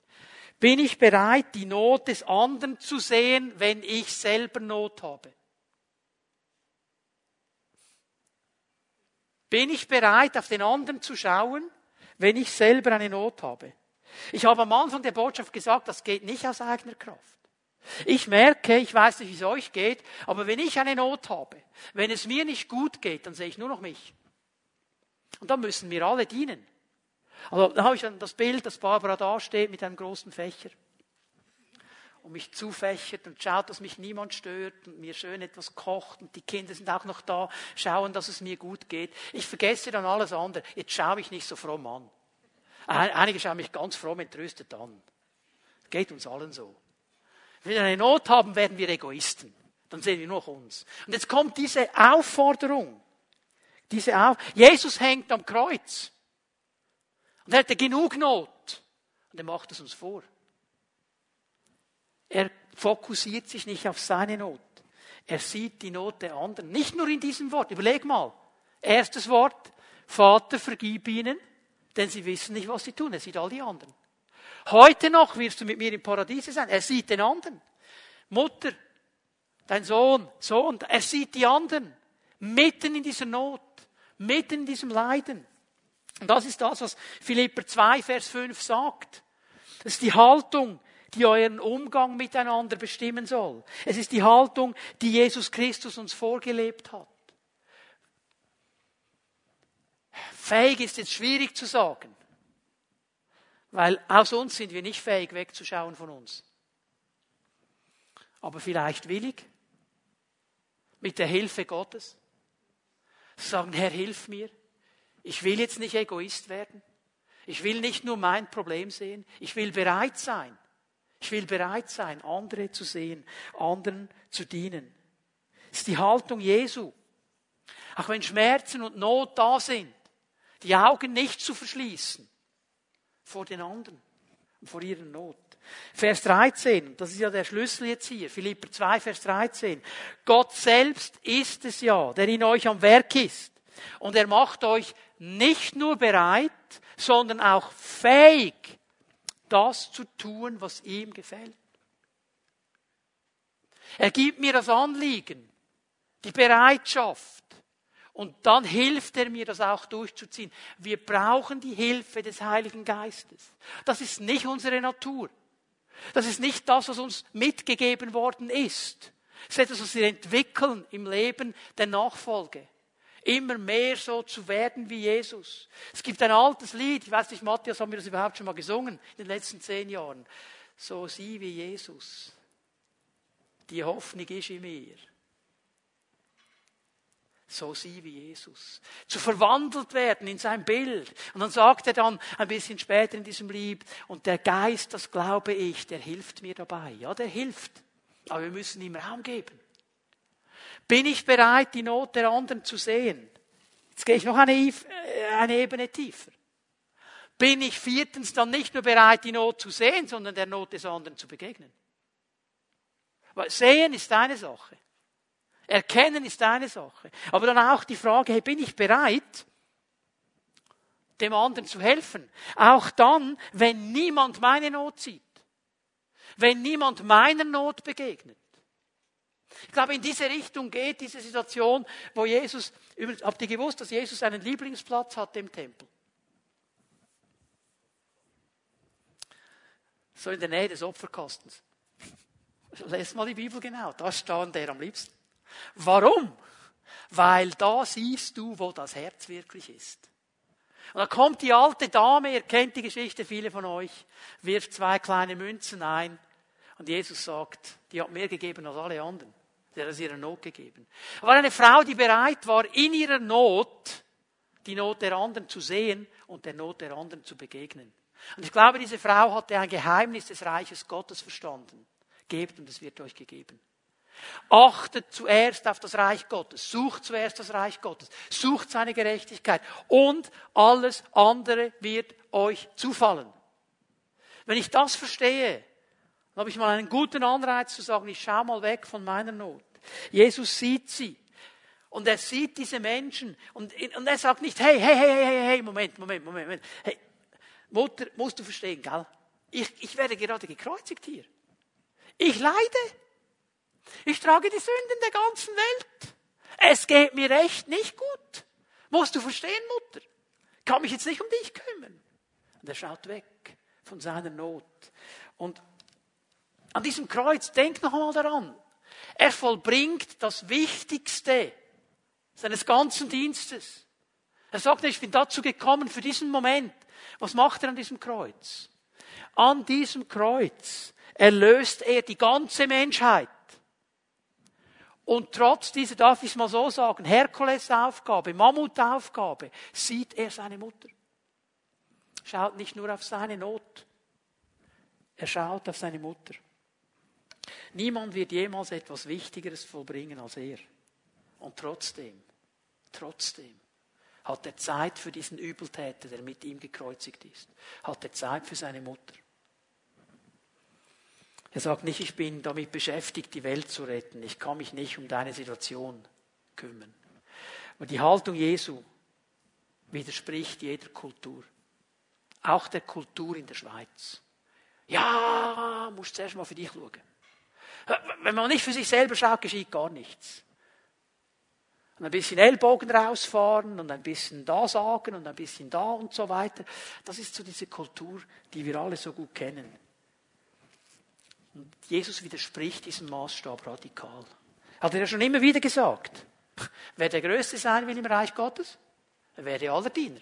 Bin ich bereit, die Not des anderen zu sehen, wenn ich selber Not habe? Bin ich bereit, auf den anderen zu schauen, wenn ich selber eine Not habe? Ich habe am Anfang der Botschaft gesagt, das geht nicht aus eigener Kraft. Ich merke, ich weiß nicht, wie es euch geht, aber wenn ich eine Not habe, wenn es mir nicht gut geht, dann sehe ich nur noch mich. Und dann müssen wir alle dienen. Also da habe ich dann das Bild, dass Barbara da steht mit einem großen Fächer und mich zufächert und schaut, dass mich niemand stört und mir schön etwas kocht und die Kinder sind auch noch da, schauen, dass es mir gut geht. Ich vergesse dann alles andere. Jetzt schaue ich nicht so fromm an. Einige schauen mich ganz fromm entrüstet an. Geht uns allen so. Wenn wir eine Not haben, werden wir Egoisten. Dann sehen wir nur uns. Und jetzt kommt diese Aufforderung. Diese Auf Jesus hängt am Kreuz. Und er hatte genug Not. Und er macht es uns vor. Er fokussiert sich nicht auf seine Not. Er sieht die Not der anderen. Nicht nur in diesem Wort. Überleg mal. Erstes Wort. Vater, vergib ihnen, denn sie wissen nicht, was sie tun. Er sieht all die anderen. Heute noch wirst du mit mir im Paradiese sein. Er sieht den anderen. Mutter, dein Sohn, Sohn, er sieht die anderen. Mitten in dieser Not, mitten in diesem Leiden. Und das ist das, was Philipper 2, Vers 5 sagt. Das ist die Haltung, die euren Umgang miteinander bestimmen soll. Es ist die Haltung, die Jesus Christus uns vorgelebt hat. Fähig ist jetzt schwierig zu sagen. Weil aus uns sind wir nicht fähig, wegzuschauen von uns. Aber vielleicht willig, mit der Hilfe Gottes, sagen, Herr, hilf mir. Ich will jetzt nicht Egoist werden. Ich will nicht nur mein Problem sehen. Ich will bereit sein. Ich will bereit sein, andere zu sehen, anderen zu dienen. Das ist die Haltung Jesu. Auch wenn Schmerzen und Not da sind, die Augen nicht zu verschließen, vor den anderen und vor ihrer Not. Vers 13, das ist ja der Schlüssel jetzt hier, Philipper 2, Vers 13. Gott selbst ist es ja, der in euch am Werk ist. Und er macht euch nicht nur bereit, sondern auch fähig, das zu tun, was ihm gefällt. Er gibt mir das Anliegen, die Bereitschaft, und dann hilft er mir, das auch durchzuziehen. Wir brauchen die Hilfe des Heiligen Geistes. Das ist nicht unsere Natur. Das ist nicht das, was uns mitgegeben worden ist. Es ist etwas, was wir entwickeln im Leben der Nachfolge. Immer mehr so zu werden wie Jesus. Es gibt ein altes Lied, ich weiß nicht, Matthias, haben wir das überhaupt schon mal gesungen in den letzten zehn Jahren? So sie wie Jesus. Die Hoffnung ist in mir. So sie wie Jesus. Zu verwandelt werden in sein Bild. Und dann sagt er dann ein bisschen später in diesem Lied, und der Geist, das glaube ich, der hilft mir dabei. Ja, der hilft. Aber wir müssen ihm Raum geben. Bin ich bereit, die Not der anderen zu sehen? Jetzt gehe ich noch eine, äh, eine Ebene tiefer. Bin ich viertens dann nicht nur bereit, die Not zu sehen, sondern der Not des anderen zu begegnen? Weil sehen ist eine Sache. Erkennen ist eine Sache. Aber dann auch die Frage, hey, bin ich bereit, dem anderen zu helfen? Auch dann, wenn niemand meine Not sieht. Wenn niemand meiner Not begegnet. Ich glaube, in diese Richtung geht diese Situation, wo Jesus, habt ihr gewusst, dass Jesus einen Lieblingsplatz hat im Tempel? So in der Nähe des Opferkastens. Lest mal die Bibel genau, da stand der am liebsten. Warum? Weil da siehst du, wo das Herz wirklich ist. Und da kommt die alte Dame, ihr kennt die Geschichte, viele von euch, wirft zwei kleine Münzen ein und Jesus sagt, die hat mehr gegeben als alle anderen. Der hat es ihrer Not gegeben. war eine Frau, die bereit war, in ihrer Not die Not der anderen zu sehen und der Not der anderen zu begegnen. Und ich glaube, diese Frau hatte ein Geheimnis des Reiches Gottes verstanden. Gebt und es wird euch gegeben. Achtet zuerst auf das Reich Gottes, sucht zuerst das Reich Gottes, sucht seine Gerechtigkeit und alles andere wird euch zufallen. Wenn ich das verstehe, dann habe ich mal einen guten Anreiz zu sagen, ich schaue mal weg von meiner Not. Jesus sieht sie. Und er sieht diese Menschen. Und, und er sagt nicht, hey, hey, hey, hey, hey, Moment, Moment, Moment, Moment. Hey, Mutter, musst du verstehen, gell? Ich, ich werde gerade gekreuzigt hier. Ich leide. Ich trage die Sünden der ganzen Welt. Es geht mir echt nicht gut. Musst du verstehen, Mutter? Ich kann mich jetzt nicht um dich kümmern. Und er schaut weg von seiner Not. Und an diesem Kreuz, denk noch einmal daran. Er vollbringt das Wichtigste seines ganzen Dienstes. Er sagt, ich bin dazu gekommen für diesen Moment. Was macht er an diesem Kreuz? An diesem Kreuz erlöst er die ganze Menschheit. Und trotz dieser, darf ich es mal so sagen, Herkulesaufgabe, Mammutaufgabe, sieht er seine Mutter. Schaut nicht nur auf seine Not, er schaut auf seine Mutter. Niemand wird jemals etwas Wichtigeres vollbringen als er. Und trotzdem, trotzdem hat er Zeit für diesen Übeltäter, der mit ihm gekreuzigt ist. Hat er Zeit für seine Mutter. Er sagt nicht, ich bin damit beschäftigt, die Welt zu retten. Ich kann mich nicht um deine Situation kümmern. Aber die Haltung Jesu widerspricht jeder Kultur. Auch der Kultur in der Schweiz. Ja, musst zuerst mal für dich schauen. Wenn man nicht für sich selber schaut, geschieht gar nichts. Und ein bisschen Ellbogen rausfahren und ein bisschen da sagen und ein bisschen da und so weiter. Das ist so diese Kultur, die wir alle so gut kennen. Und Jesus widerspricht diesem Maßstab radikal. Hat er ja schon immer wieder gesagt. Wer der Größte sein will im Reich Gottes, er werde aller Diener.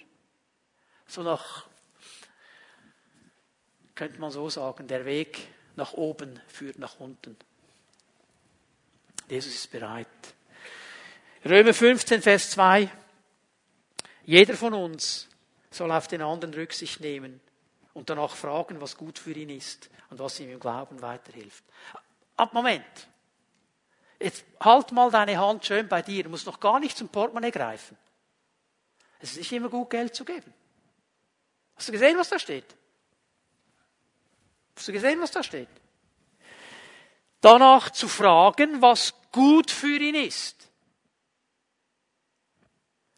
So nach, könnte man so sagen, der Weg nach oben führt nach unten. Jesus ist bereit. Römer 15, Vers 2. Jeder von uns soll auf den anderen Rücksicht nehmen und danach fragen, was gut für ihn ist und was ihm im Glauben weiterhilft. Ab Moment. Jetzt halt mal deine Hand schön bei dir. Du musst noch gar nicht zum Portemonnaie greifen. Es ist nicht immer gut, Geld zu geben. Hast du gesehen, was da steht? Hast du gesehen, was da steht? Danach zu fragen, was gut für ihn ist.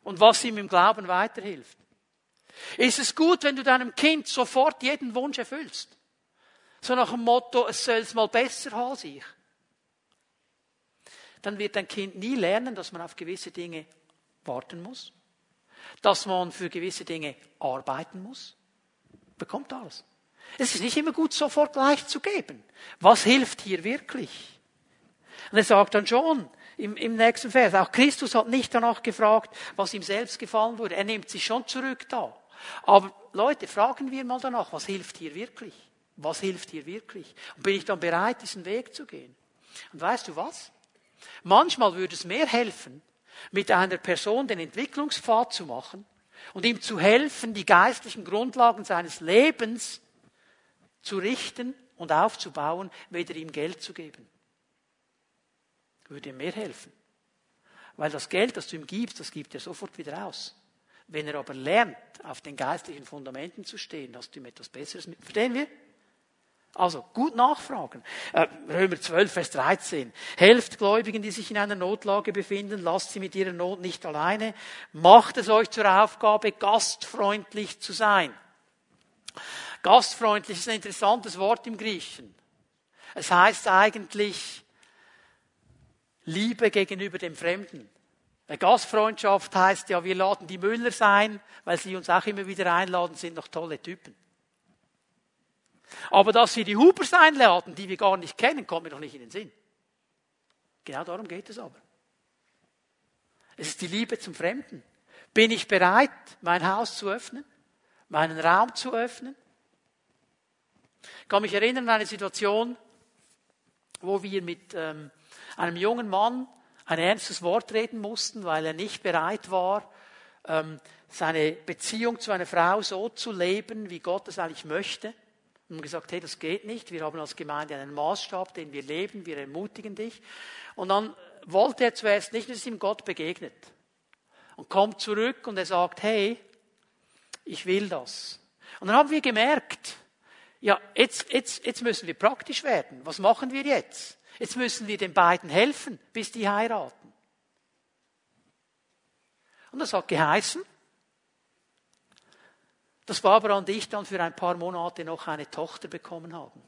Und was ihm im Glauben weiterhilft. Ist es gut, wenn du deinem Kind sofort jeden Wunsch erfüllst? So nach dem Motto, es soll es mal besser haben ich. Dann wird dein Kind nie lernen, dass man auf gewisse Dinge warten muss. Dass man für gewisse Dinge arbeiten muss. Bekommt alles. Es ist nicht immer gut, sofort gleich zu geben. Was hilft hier wirklich? Und er sagt dann schon im, im nächsten Vers, auch Christus hat nicht danach gefragt, was ihm selbst gefallen würde. Er nimmt sich schon zurück da. Aber Leute, fragen wir mal danach, was hilft hier wirklich? Was hilft hier wirklich? Und bin ich dann bereit, diesen Weg zu gehen? Und weißt du was? Manchmal würde es mehr helfen, mit einer Person den Entwicklungspfad zu machen und ihm zu helfen, die geistlichen Grundlagen seines Lebens zu richten und aufzubauen, weder ihm Geld zu geben. Würde ihm mehr helfen. Weil das Geld, das du ihm gibst, das gibt er sofort wieder aus. Wenn er aber lernt, auf den geistlichen Fundamenten zu stehen, hast du ihm etwas Besseres mit. Verstehen wir? Also gut nachfragen. Äh, Römer 12, Vers 13. Helft Gläubigen, die sich in einer Notlage befinden, lasst sie mit ihrer Not nicht alleine. Macht es euch zur Aufgabe, gastfreundlich zu sein. Gastfreundlich ist ein interessantes Wort im Griechen. Es heißt eigentlich Liebe gegenüber dem Fremden. Gastfreundschaft heißt ja, wir laden die Müller sein, weil sie uns auch immer wieder einladen, sind noch tolle Typen. Aber dass wir die Hubers einladen, die wir gar nicht kennen, kommt mir noch nicht in den Sinn. Genau darum geht es aber. Es ist die Liebe zum Fremden. Bin ich bereit, mein Haus zu öffnen, meinen Raum zu öffnen? Ich kann mich erinnern an eine Situation, wo wir mit ähm, einem jungen Mann ein ernstes Wort reden mussten, weil er nicht bereit war, ähm, seine Beziehung zu einer Frau so zu leben, wie Gott es eigentlich möchte. Und gesagt, hey, das geht nicht. Wir haben als Gemeinde einen Maßstab, den wir leben. Wir ermutigen dich. Und dann wollte er zuerst nicht, dass ihm Gott begegnet. Und kommt zurück und er sagt, hey, ich will das. Und dann haben wir gemerkt, ja, jetzt, jetzt, jetzt müssen wir praktisch werden. Was machen wir jetzt? Jetzt müssen wir den beiden helfen, bis die heiraten. Und das hat geheißen, dass Barbara und ich dann für ein paar Monate noch eine Tochter bekommen haben.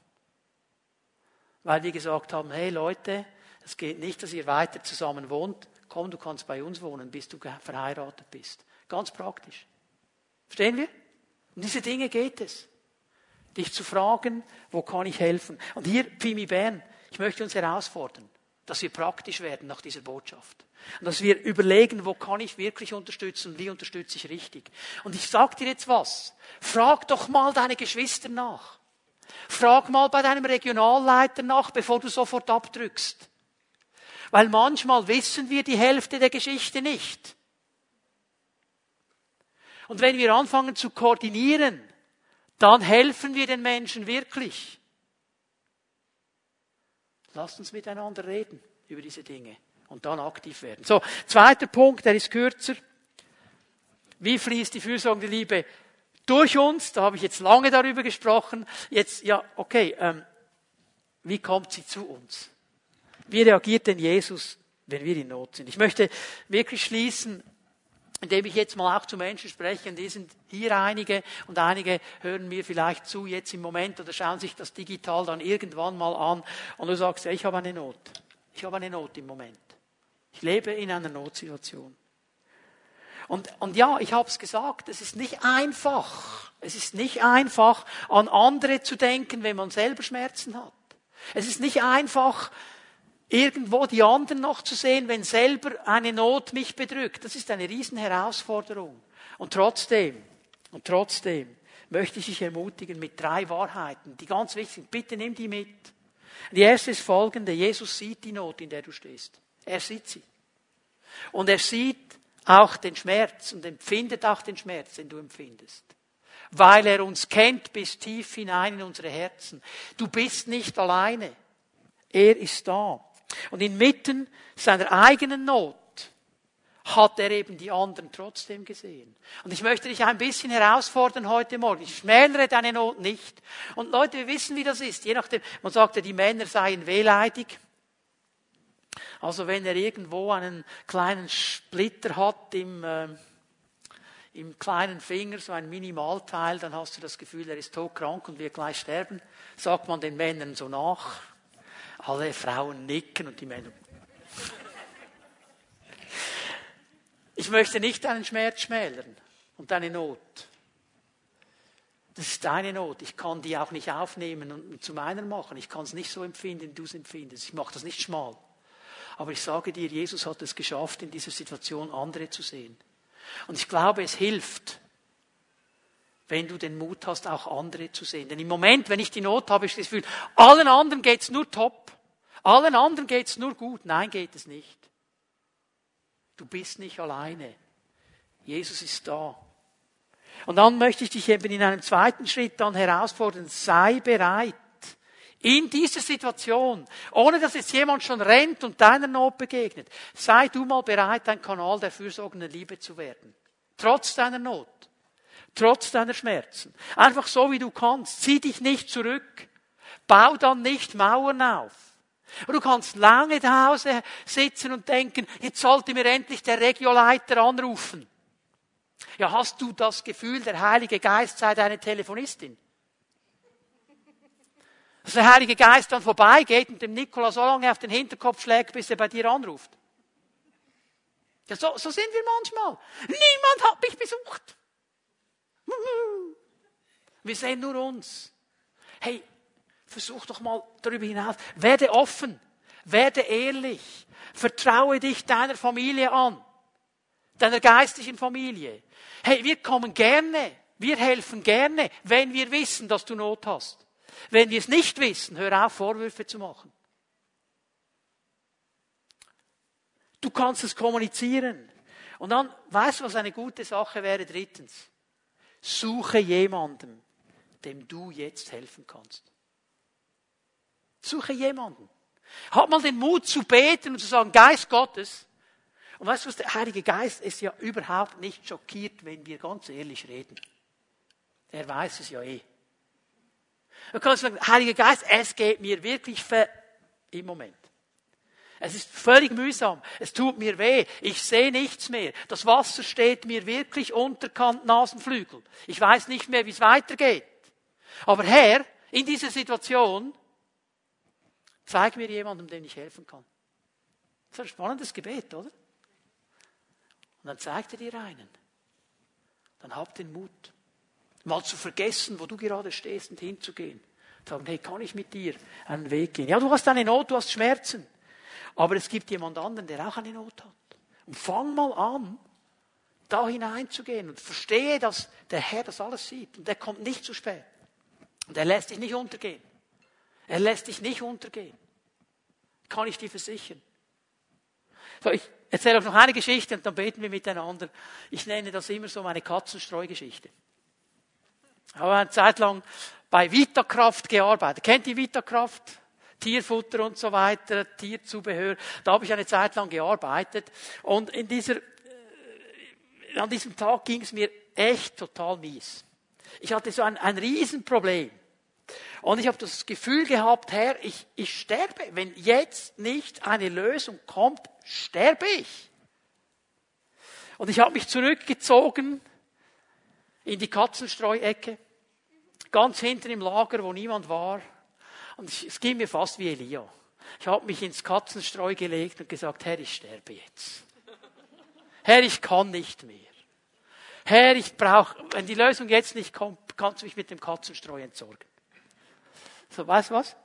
Weil wir gesagt haben, hey Leute, es geht nicht, dass ihr weiter zusammen wohnt. Komm, du kannst bei uns wohnen, bis du verheiratet bist. Ganz praktisch. Verstehen wir? Um diese Dinge geht es. Dich zu fragen, wo kann ich helfen? Und hier, Pimi Bern, ich möchte uns herausfordern, dass wir praktisch werden nach dieser Botschaft. Und dass wir überlegen, wo kann ich wirklich unterstützen und wie unterstütze ich richtig. Und ich sage dir jetzt was. Frag doch mal deine Geschwister nach. Frag mal bei deinem Regionalleiter nach, bevor du sofort abdrückst. Weil manchmal wissen wir die Hälfte der Geschichte nicht. Und wenn wir anfangen zu koordinieren, dann helfen wir den Menschen wirklich. Lasst uns miteinander reden über diese Dinge und dann aktiv werden. So, zweiter Punkt, der ist kürzer. Wie fließt die fürsorgende Liebe durch uns? Da habe ich jetzt lange darüber gesprochen. Jetzt, ja, okay, ähm, wie kommt sie zu uns? Wie reagiert denn Jesus, wenn wir in Not sind? Ich möchte wirklich schließen, indem ich jetzt mal auch zu Menschen spreche, und die sind hier einige und einige hören mir vielleicht zu jetzt im Moment oder schauen sich das digital dann irgendwann mal an und du sagst, ich habe eine Not. Ich habe eine Not im Moment. Ich lebe in einer Notsituation. Und, und ja, ich habe es gesagt, es ist nicht einfach. Es ist nicht einfach, an andere zu denken, wenn man selber Schmerzen hat. Es ist nicht einfach, irgendwo die anderen noch zu sehen, wenn selber eine Not mich bedrückt. Das ist eine Riesenherausforderung. Und trotzdem, und trotzdem möchte ich dich ermutigen mit drei Wahrheiten, die ganz wichtig sind. Bitte nimm die mit. Die erste ist folgende. Jesus sieht die Not, in der du stehst. Er sieht sie. Und er sieht auch den Schmerz und empfindet auch den Schmerz, den du empfindest. Weil er uns kennt bis tief hinein in unsere Herzen. Du bist nicht alleine. Er ist da. Und inmitten seiner eigenen Not hat er eben die anderen trotzdem gesehen. Und ich möchte dich ein bisschen herausfordern heute Morgen. Ich schmälere deine Not nicht. Und Leute, wir wissen, wie das ist. Je nachdem, man sagte, die Männer seien wehleidig. Also wenn er irgendwo einen kleinen Splitter hat im, äh, im kleinen Finger, so ein Minimalteil, dann hast du das Gefühl, er ist todkrank und wird gleich sterben. Sagt man den Männern so nach. Alle Frauen nicken und die Männer. Ich möchte nicht deinen Schmerz schmälern und deine Not. Das ist deine Not. Ich kann die auch nicht aufnehmen und zu meiner machen. Ich kann es nicht so empfinden, wie du es empfindest. Ich mache das nicht schmal. Aber ich sage dir, Jesus hat es geschafft, in dieser Situation andere zu sehen. Und ich glaube, es hilft, wenn du den Mut hast, auch andere zu sehen. Denn im Moment, wenn ich die Not habe, ich das Gefühl, allen anderen geht's nur top. Allen anderen geht's nur gut. Nein, geht es nicht. Du bist nicht alleine. Jesus ist da. Und dann möchte ich dich eben in einem zweiten Schritt dann herausfordern, sei bereit. In dieser Situation, ohne dass jetzt jemand schon rennt und deiner Not begegnet, sei du mal bereit, ein Kanal der fürsorgenden Liebe zu werden. Trotz deiner Not. Trotz deiner Schmerzen. Einfach so, wie du kannst. Zieh dich nicht zurück. Bau dann nicht Mauern auf. Und du kannst lange zu Hause sitzen und denken, jetzt sollte mir endlich der Regioleiter anrufen. Ja, hast du das Gefühl, der Heilige Geist sei deine Telefonistin? Dass der Heilige Geist dann vorbeigeht und dem Nikola so lange auf den Hinterkopf schlägt, bis er bei dir anruft. Ja, so, so sind wir manchmal. Niemand hat mich besucht. Wir sehen nur uns. Hey, versuch doch mal darüber hinaus. Werde offen. Werde ehrlich. Vertraue dich deiner Familie an. Deiner geistlichen Familie. Hey, wir kommen gerne. Wir helfen gerne, wenn wir wissen, dass du Not hast. Wenn wir es nicht wissen, hör auf, Vorwürfe zu machen. Du kannst es kommunizieren. Und dann, weißt du, was eine gute Sache wäre? Drittens. Suche jemanden, dem du jetzt helfen kannst. Suche jemanden. Hab mal den Mut zu beten und zu sagen, Geist Gottes. Und weißt du was, der Heilige Geist ist ja überhaupt nicht schockiert, wenn wir ganz ehrlich reden. Er weiß es ja eh. Du kannst sagen, Heiliger Geist, es geht mir wirklich ver im Moment. Es ist völlig mühsam. Es tut mir weh. Ich sehe nichts mehr. Das Wasser steht mir wirklich unterkant Nasenflügel. Ich weiß nicht mehr, wie es weitergeht. Aber Herr, in dieser Situation, zeig mir jemanden, dem ich helfen kann. Das ist ein spannendes Gebet, oder? Und dann zeigt er dir einen. Dann hab den Mut, mal zu vergessen, wo du gerade stehst und hinzugehen. Sagen, hey, kann ich mit dir einen Weg gehen? Ja, du hast eine Not, du hast Schmerzen. Aber es gibt jemand anderen, der auch eine Not hat. Und fang mal an, da hineinzugehen und verstehe, dass der Herr das alles sieht. Und er kommt nicht zu spät. Und er lässt dich nicht untergehen. Er lässt dich nicht untergehen. Kann ich dir versichern. So, ich erzähle euch noch eine Geschichte und dann beten wir miteinander. Ich nenne das immer so meine Katzenstreugeschichte. Ich habe eine Zeit lang bei Vitakraft gearbeitet. Kennt ihr Vitakraft? Tierfutter und so weiter, Tierzubehör. Da habe ich eine Zeit lang gearbeitet. Und in dieser, äh, an diesem Tag ging es mir echt total mies. Ich hatte so ein, ein Riesenproblem. Und ich habe das Gefühl gehabt, Herr, ich, ich sterbe. Wenn jetzt nicht eine Lösung kommt, sterbe ich. Und ich habe mich zurückgezogen in die Katzenstreuecke, ganz hinten im Lager, wo niemand war. Und es ging mir fast wie Elia. Ich habe mich ins Katzenstreu gelegt und gesagt, Herr, ich sterbe jetzt. Herr, ich kann nicht mehr. Herr, ich brauche, wenn die Lösung jetzt nicht kommt, kannst du mich mit dem Katzenstreu entsorgen. So, weißt du was?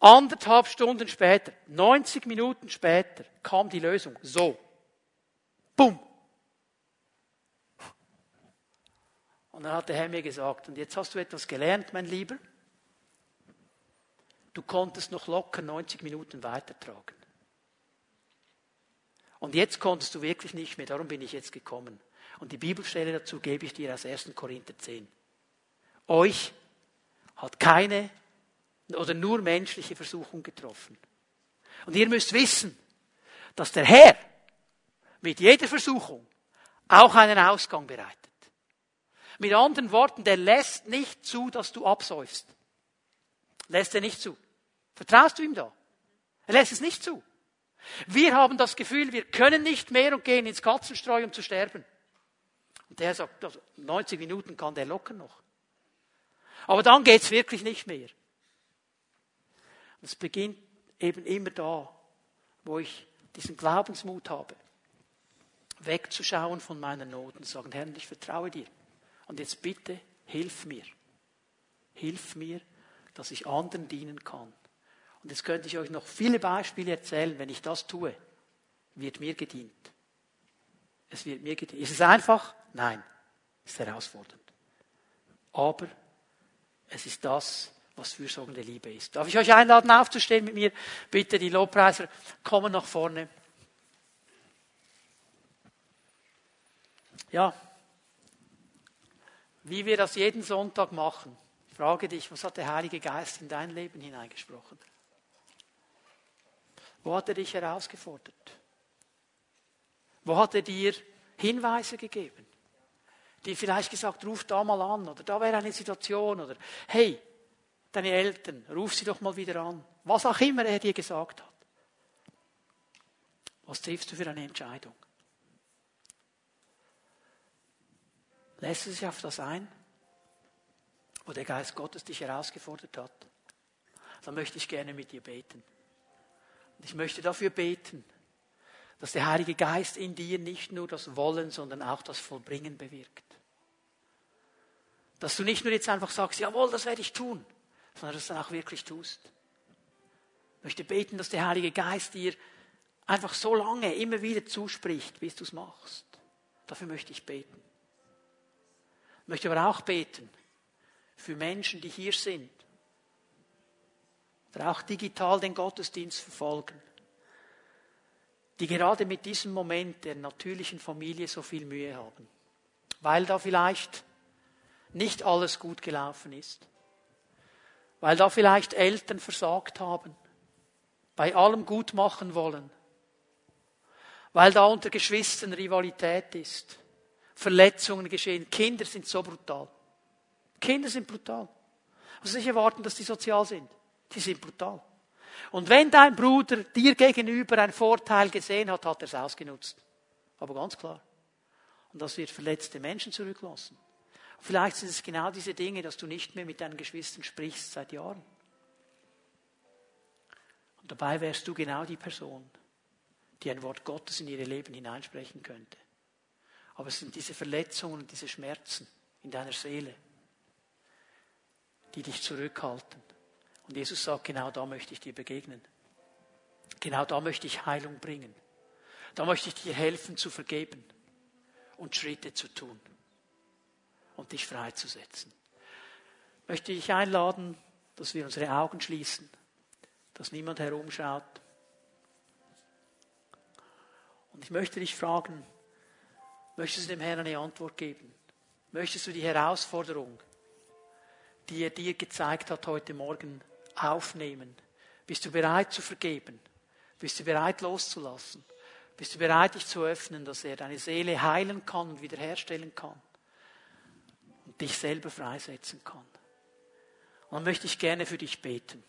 Anderthalb Stunden später, 90 Minuten später, kam die Lösung. So. Bumm. Und dann hat der Herr mir gesagt, und jetzt hast du etwas gelernt, mein Lieber. Du konntest noch locker 90 Minuten weitertragen. Und jetzt konntest du wirklich nicht mehr, darum bin ich jetzt gekommen. Und die Bibelstelle dazu gebe ich dir aus 1. Korinther 10. Euch hat keine oder nur menschliche Versuchung getroffen. Und ihr müsst wissen, dass der Herr mit jeder Versuchung auch einen Ausgang bereitet. Mit anderen Worten, der lässt nicht zu, dass du absäufst. Lässt er nicht zu. Vertraust du ihm da? Er lässt es nicht zu. Wir haben das Gefühl, wir können nicht mehr und gehen ins Katzenstreu, um zu sterben. Und der sagt, 90 also Minuten kann der locker noch. Aber dann geht's wirklich nicht mehr. Es beginnt eben immer da, wo ich diesen Glaubensmut habe, wegzuschauen von meiner Not und sagen, Herr, ich vertraue dir. Und jetzt bitte, hilf mir. Hilf mir, dass ich anderen dienen kann. Und jetzt könnte ich euch noch viele Beispiele erzählen. Wenn ich das tue, wird mir gedient. Es wird mir gedient. Ist es einfach? Nein. Ist herausfordernd. Aber es ist das, was fürsorgende Liebe ist. Darf ich euch einladen, aufzustehen mit mir? Bitte, die Lobpreiser kommen nach vorne. Ja, wie wir das jeden Sonntag machen. Frage dich, was hat der Heilige Geist in dein Leben hineingesprochen? Wo hat er dich herausgefordert? Wo hat er dir Hinweise gegeben? Die vielleicht gesagt, ruf da mal an oder da wäre eine Situation oder hey, deine Eltern, ruf sie doch mal wieder an. Was auch immer er dir gesagt hat. Was triffst du für eine Entscheidung? Lässt du sich auf das ein, wo der Geist Gottes dich herausgefordert hat? Dann möchte ich gerne mit dir beten. Und ich möchte dafür beten, dass der Heilige Geist in dir nicht nur das Wollen, sondern auch das Vollbringen bewirkt. Dass du nicht nur jetzt einfach sagst, jawohl, das werde ich tun, sondern dass du dann auch wirklich tust. Ich möchte beten, dass der Heilige Geist dir einfach so lange immer wieder zuspricht, bis du es machst. Dafür möchte ich beten. Ich möchte aber auch beten für Menschen, die hier sind. Oder auch digital den Gottesdienst verfolgen, die gerade mit diesem Moment der natürlichen Familie so viel Mühe haben, weil da vielleicht nicht alles gut gelaufen ist, weil da vielleicht Eltern versagt haben, bei allem gut machen wollen, weil da unter Geschwistern Rivalität ist, Verletzungen geschehen. Kinder sind so brutal. Kinder sind brutal. Also nicht erwarten, dass die sozial sind. Die sind brutal. Und wenn dein Bruder dir gegenüber einen Vorteil gesehen hat, hat er es ausgenutzt. Aber ganz klar. Und das wird verletzte Menschen zurücklassen. Vielleicht sind es genau diese Dinge, dass du nicht mehr mit deinen Geschwistern sprichst seit Jahren. Und dabei wärst du genau die Person, die ein Wort Gottes in ihre Leben hineinsprechen könnte. Aber es sind diese Verletzungen und diese Schmerzen in deiner Seele, die dich zurückhalten. Und Jesus sagt, genau da möchte ich dir begegnen. Genau da möchte ich Heilung bringen. Da möchte ich dir helfen zu vergeben und Schritte zu tun und dich freizusetzen. Ich möchte dich einladen, dass wir unsere Augen schließen, dass niemand herumschaut. Und ich möchte dich fragen, Möchtest du dem Herrn eine Antwort geben? Möchtest du die Herausforderung, die er dir gezeigt hat heute Morgen, aufnehmen? Bist du bereit zu vergeben? Bist du bereit loszulassen? Bist du bereit, dich zu öffnen, dass er deine Seele heilen kann und wiederherstellen kann? Und dich selber freisetzen kann? Und dann möchte ich gerne für dich beten.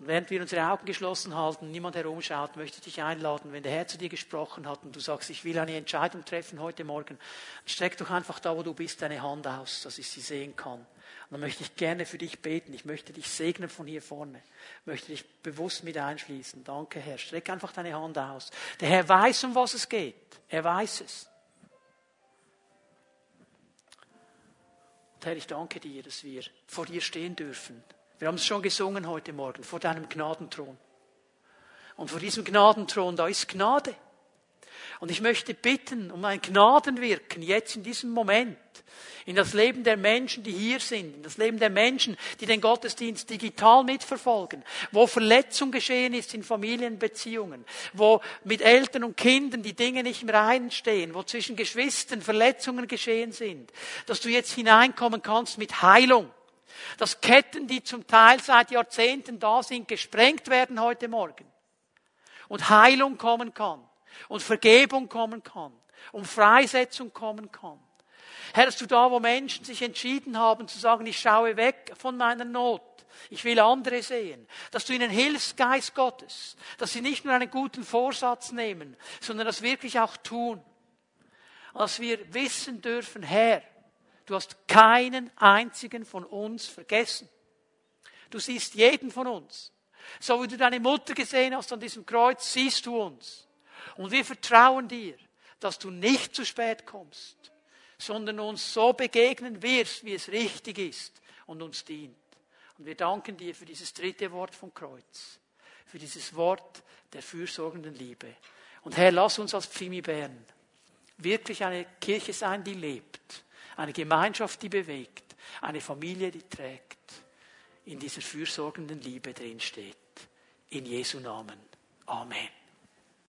Und während wir unsere Augen geschlossen halten, niemand herumschaut, möchte ich dich einladen, wenn der Herr zu dir gesprochen hat und du sagst, ich will eine Entscheidung treffen heute Morgen, streck doch einfach da, wo du bist, deine Hand aus, dass ich sie sehen kann. Und dann möchte ich gerne für dich beten. Ich möchte dich segnen von hier vorne. Ich möchte dich bewusst mit einschließen. Danke, Herr. Streck einfach deine Hand aus. Der Herr weiß, um was es geht. Er weiß es. Und Herr, ich danke dir, dass wir vor dir stehen dürfen wir haben es schon gesungen heute Morgen, vor deinem Gnadenthron. Und vor diesem Gnadenthron, da ist Gnade. Und ich möchte bitten um ein Gnadenwirken jetzt in diesem Moment. In das Leben der Menschen, die hier sind, in das Leben der Menschen, die den Gottesdienst digital mitverfolgen, wo Verletzung geschehen ist in Familienbeziehungen, wo mit Eltern und Kindern die Dinge nicht im Reinen stehen, wo zwischen Geschwistern Verletzungen geschehen sind, dass du jetzt hineinkommen kannst mit Heilung dass Ketten, die zum Teil seit Jahrzehnten da sind, gesprengt werden heute Morgen. Und Heilung kommen kann. Und Vergebung kommen kann. Und Freisetzung kommen kann. Herr, dass du da, wo Menschen sich entschieden haben zu sagen, ich schaue weg von meiner Not. Ich will andere sehen. Dass du ihnen hilfst, Geist Gottes. Dass sie nicht nur einen guten Vorsatz nehmen, sondern das wirklich auch tun. Dass wir wissen dürfen, Herr, Du hast keinen einzigen von uns vergessen. Du siehst jeden von uns. So wie du deine Mutter gesehen hast an diesem Kreuz, siehst du uns. Und wir vertrauen dir, dass du nicht zu spät kommst, sondern uns so begegnen wirst, wie es richtig ist und uns dient. Und wir danken dir für dieses dritte Wort vom Kreuz, für dieses Wort der fürsorgenden Liebe. Und Herr, lass uns als Pfimi Bern wirklich eine Kirche sein, die lebt, eine Gemeinschaft, die bewegt, eine Familie, die trägt, in dieser fürsorgenden Liebe drinsteht. In Jesu Namen. Amen.